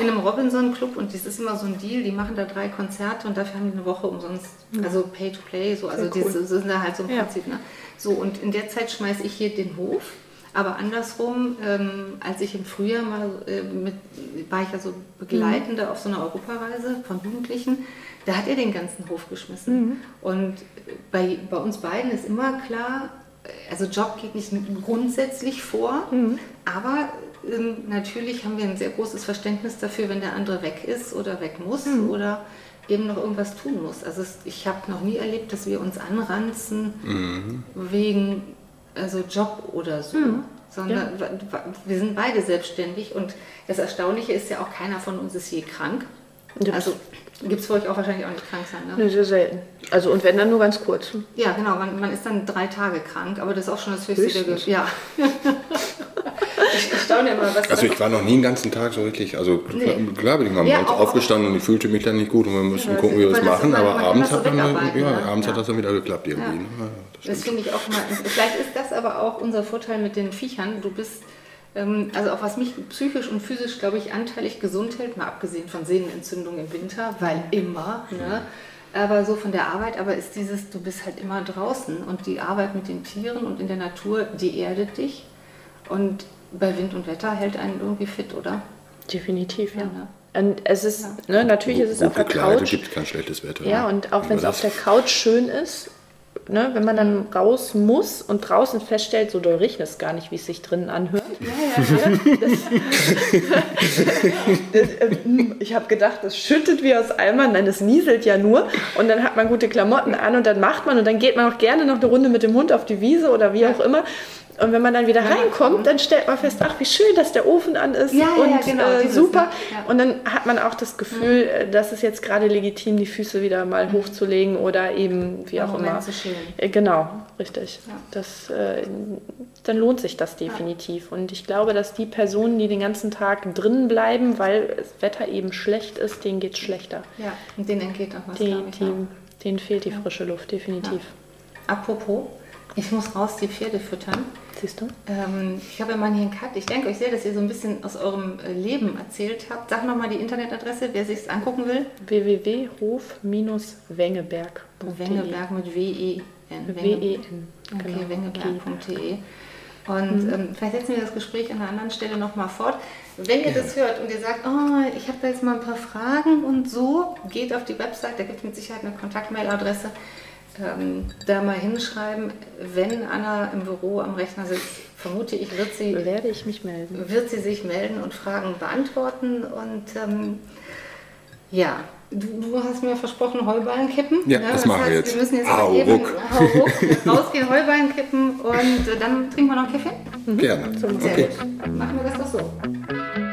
In einem Robinson Club und das ist immer so ein Deal, die machen da drei Konzerte und dafür haben die eine Woche umsonst, also Pay to Play, so, also Sehr die cool. sind da halt so im Ja. Prinzip, ne? So, und in der Zeit schmeiße ich hier den Hof. Aber andersrum, ähm, als ich im Frühjahr mal äh, mit, war ich ja so Begleitende auf so einer Europareise von Jugendlichen, da hat er den ganzen Hof geschmissen. Und bei, bei uns beiden ist immer klar, also Job geht nicht grundsätzlich vor, aber ähm, natürlich haben wir ein sehr großes Verständnis dafür, wenn der andere weg ist oder weg muss oder eben noch irgendwas tun muss. Also es, ich habe noch nie erlebt, dass wir uns anranzen wegen also Job oder so. Sondern wa- wa- wir sind beide selbstständig und das Erstaunliche ist ja auch, keiner von uns ist je krank. Ja. Also gibt es für euch auch wahrscheinlich auch nicht krank sein, ne? Nee, sehr selten. Also und wenn dann nur ganz kurz. Ja, genau, man, man ist dann drei Tage krank, aber das ist auch schon das höchste der Höchstens. Ge Ja. staune immer, was Also ich war noch nie einen ganzen Tag so richtig, also klar, klar bin ich mal Ja, morgens aufgestanden und ich fühlte mich dann nicht gut und wir mussten Ja, gucken, wie wir das machen, aber man abends, hat, dann, ja, ne? abends Ja. hat das dann wieder geklappt irgendwie. Ja. Ne? Ja, das Das finde ich auch mal. Vielleicht ist das aber auch unser Vorteil mit den Viechern. Du bist, ähm, also auch was mich psychisch und physisch, glaube ich, anteilig gesund hält, mal abgesehen von Sehnenentzündung im Winter, weil immer, ne? Aber so von der Arbeit, aber ist dieses, du bist halt immer draußen und die Arbeit mit den Tieren und in der Natur, die erdet dich. Und bei Wind und Wetter hält einen irgendwie fit, oder? Definitiv, ja. Ja, ne? Und es ist, ne, natürlich ist es Gut auf der Couch. gibt es kein schlechtes Wetter. Ja, ne? und auch wenn es auf der das- Couch schön ist, ne, wenn man dann raus muss und draußen feststellt, so doll regnet es gar nicht, wie es sich drinnen anhört. Ja, ja, Das, ähm, ich habe gedacht, das schüttet wie aus Eimern. Nein, das nieselt ja nur. Und dann hat man gute Klamotten an und dann macht man und dann geht man auch gerne noch eine Runde mit dem Hund auf die Wiese oder wie auch immer. Und wenn man dann wieder reinkommt, dann stellt man fest, ach, wie schön, dass der Ofen an ist Ja, ja, und genau, äh, super. ne? Ja. Und dann hat man auch das Gefühl, äh, dass es jetzt gerade legitim, die Füße wieder mal hochzulegen oder eben wie auch Moment immer. zu chillen. Äh, Genau, richtig. Ja. Das, äh, dann lohnt sich das definitiv. Und ich glaube, dass die Personen, die den ganzen Tag drinnen bleiben, weil das Wetter eben schlecht ist, denen geht es schlechter. ja. Und denen entgeht auch was, Die, ich. die, ja. denen fehlt die frische Luft, definitiv. Apropos, ich muss raus die Pferde füttern. Siehst du? Ähm, ich habe ja mal hier einen Cut. Ich denke euch sehr, dass ihr so ein bisschen aus eurem äh, Leben erzählt habt. Sag nochmal die Internetadresse, wer sich angucken will. www.hof-wengeberg.de Wengeberg mit W-E-N. W-E-N. Okay, genau. wengeberg.de. Und ähm, vielleicht setzen wir das Gespräch an einer anderen Stelle nochmal fort. Wenn ihr das hört und ihr sagt, oh, ich habe da jetzt mal ein paar Fragen und so, geht auf die Website, da gibt es mit Sicherheit eine Kontaktmailadresse. Ähm, da mal hinschreiben, wenn Anna im Büro am Rechner sitzt, vermute ich, wird sie Werde ich mich melden. wird sie sich melden und Fragen beantworten. Und ähm, ja, du, du hast mir versprochen, Heuballen kippen. Ja, das machen wir jetzt. Wir müssen jetzt Hau mal eben ruck. hau ruck, rausgehen, Heuballen kippen und äh, dann trinken wir noch einen Kaffee. Gerne. Sehr Okay. Machen wir das doch so.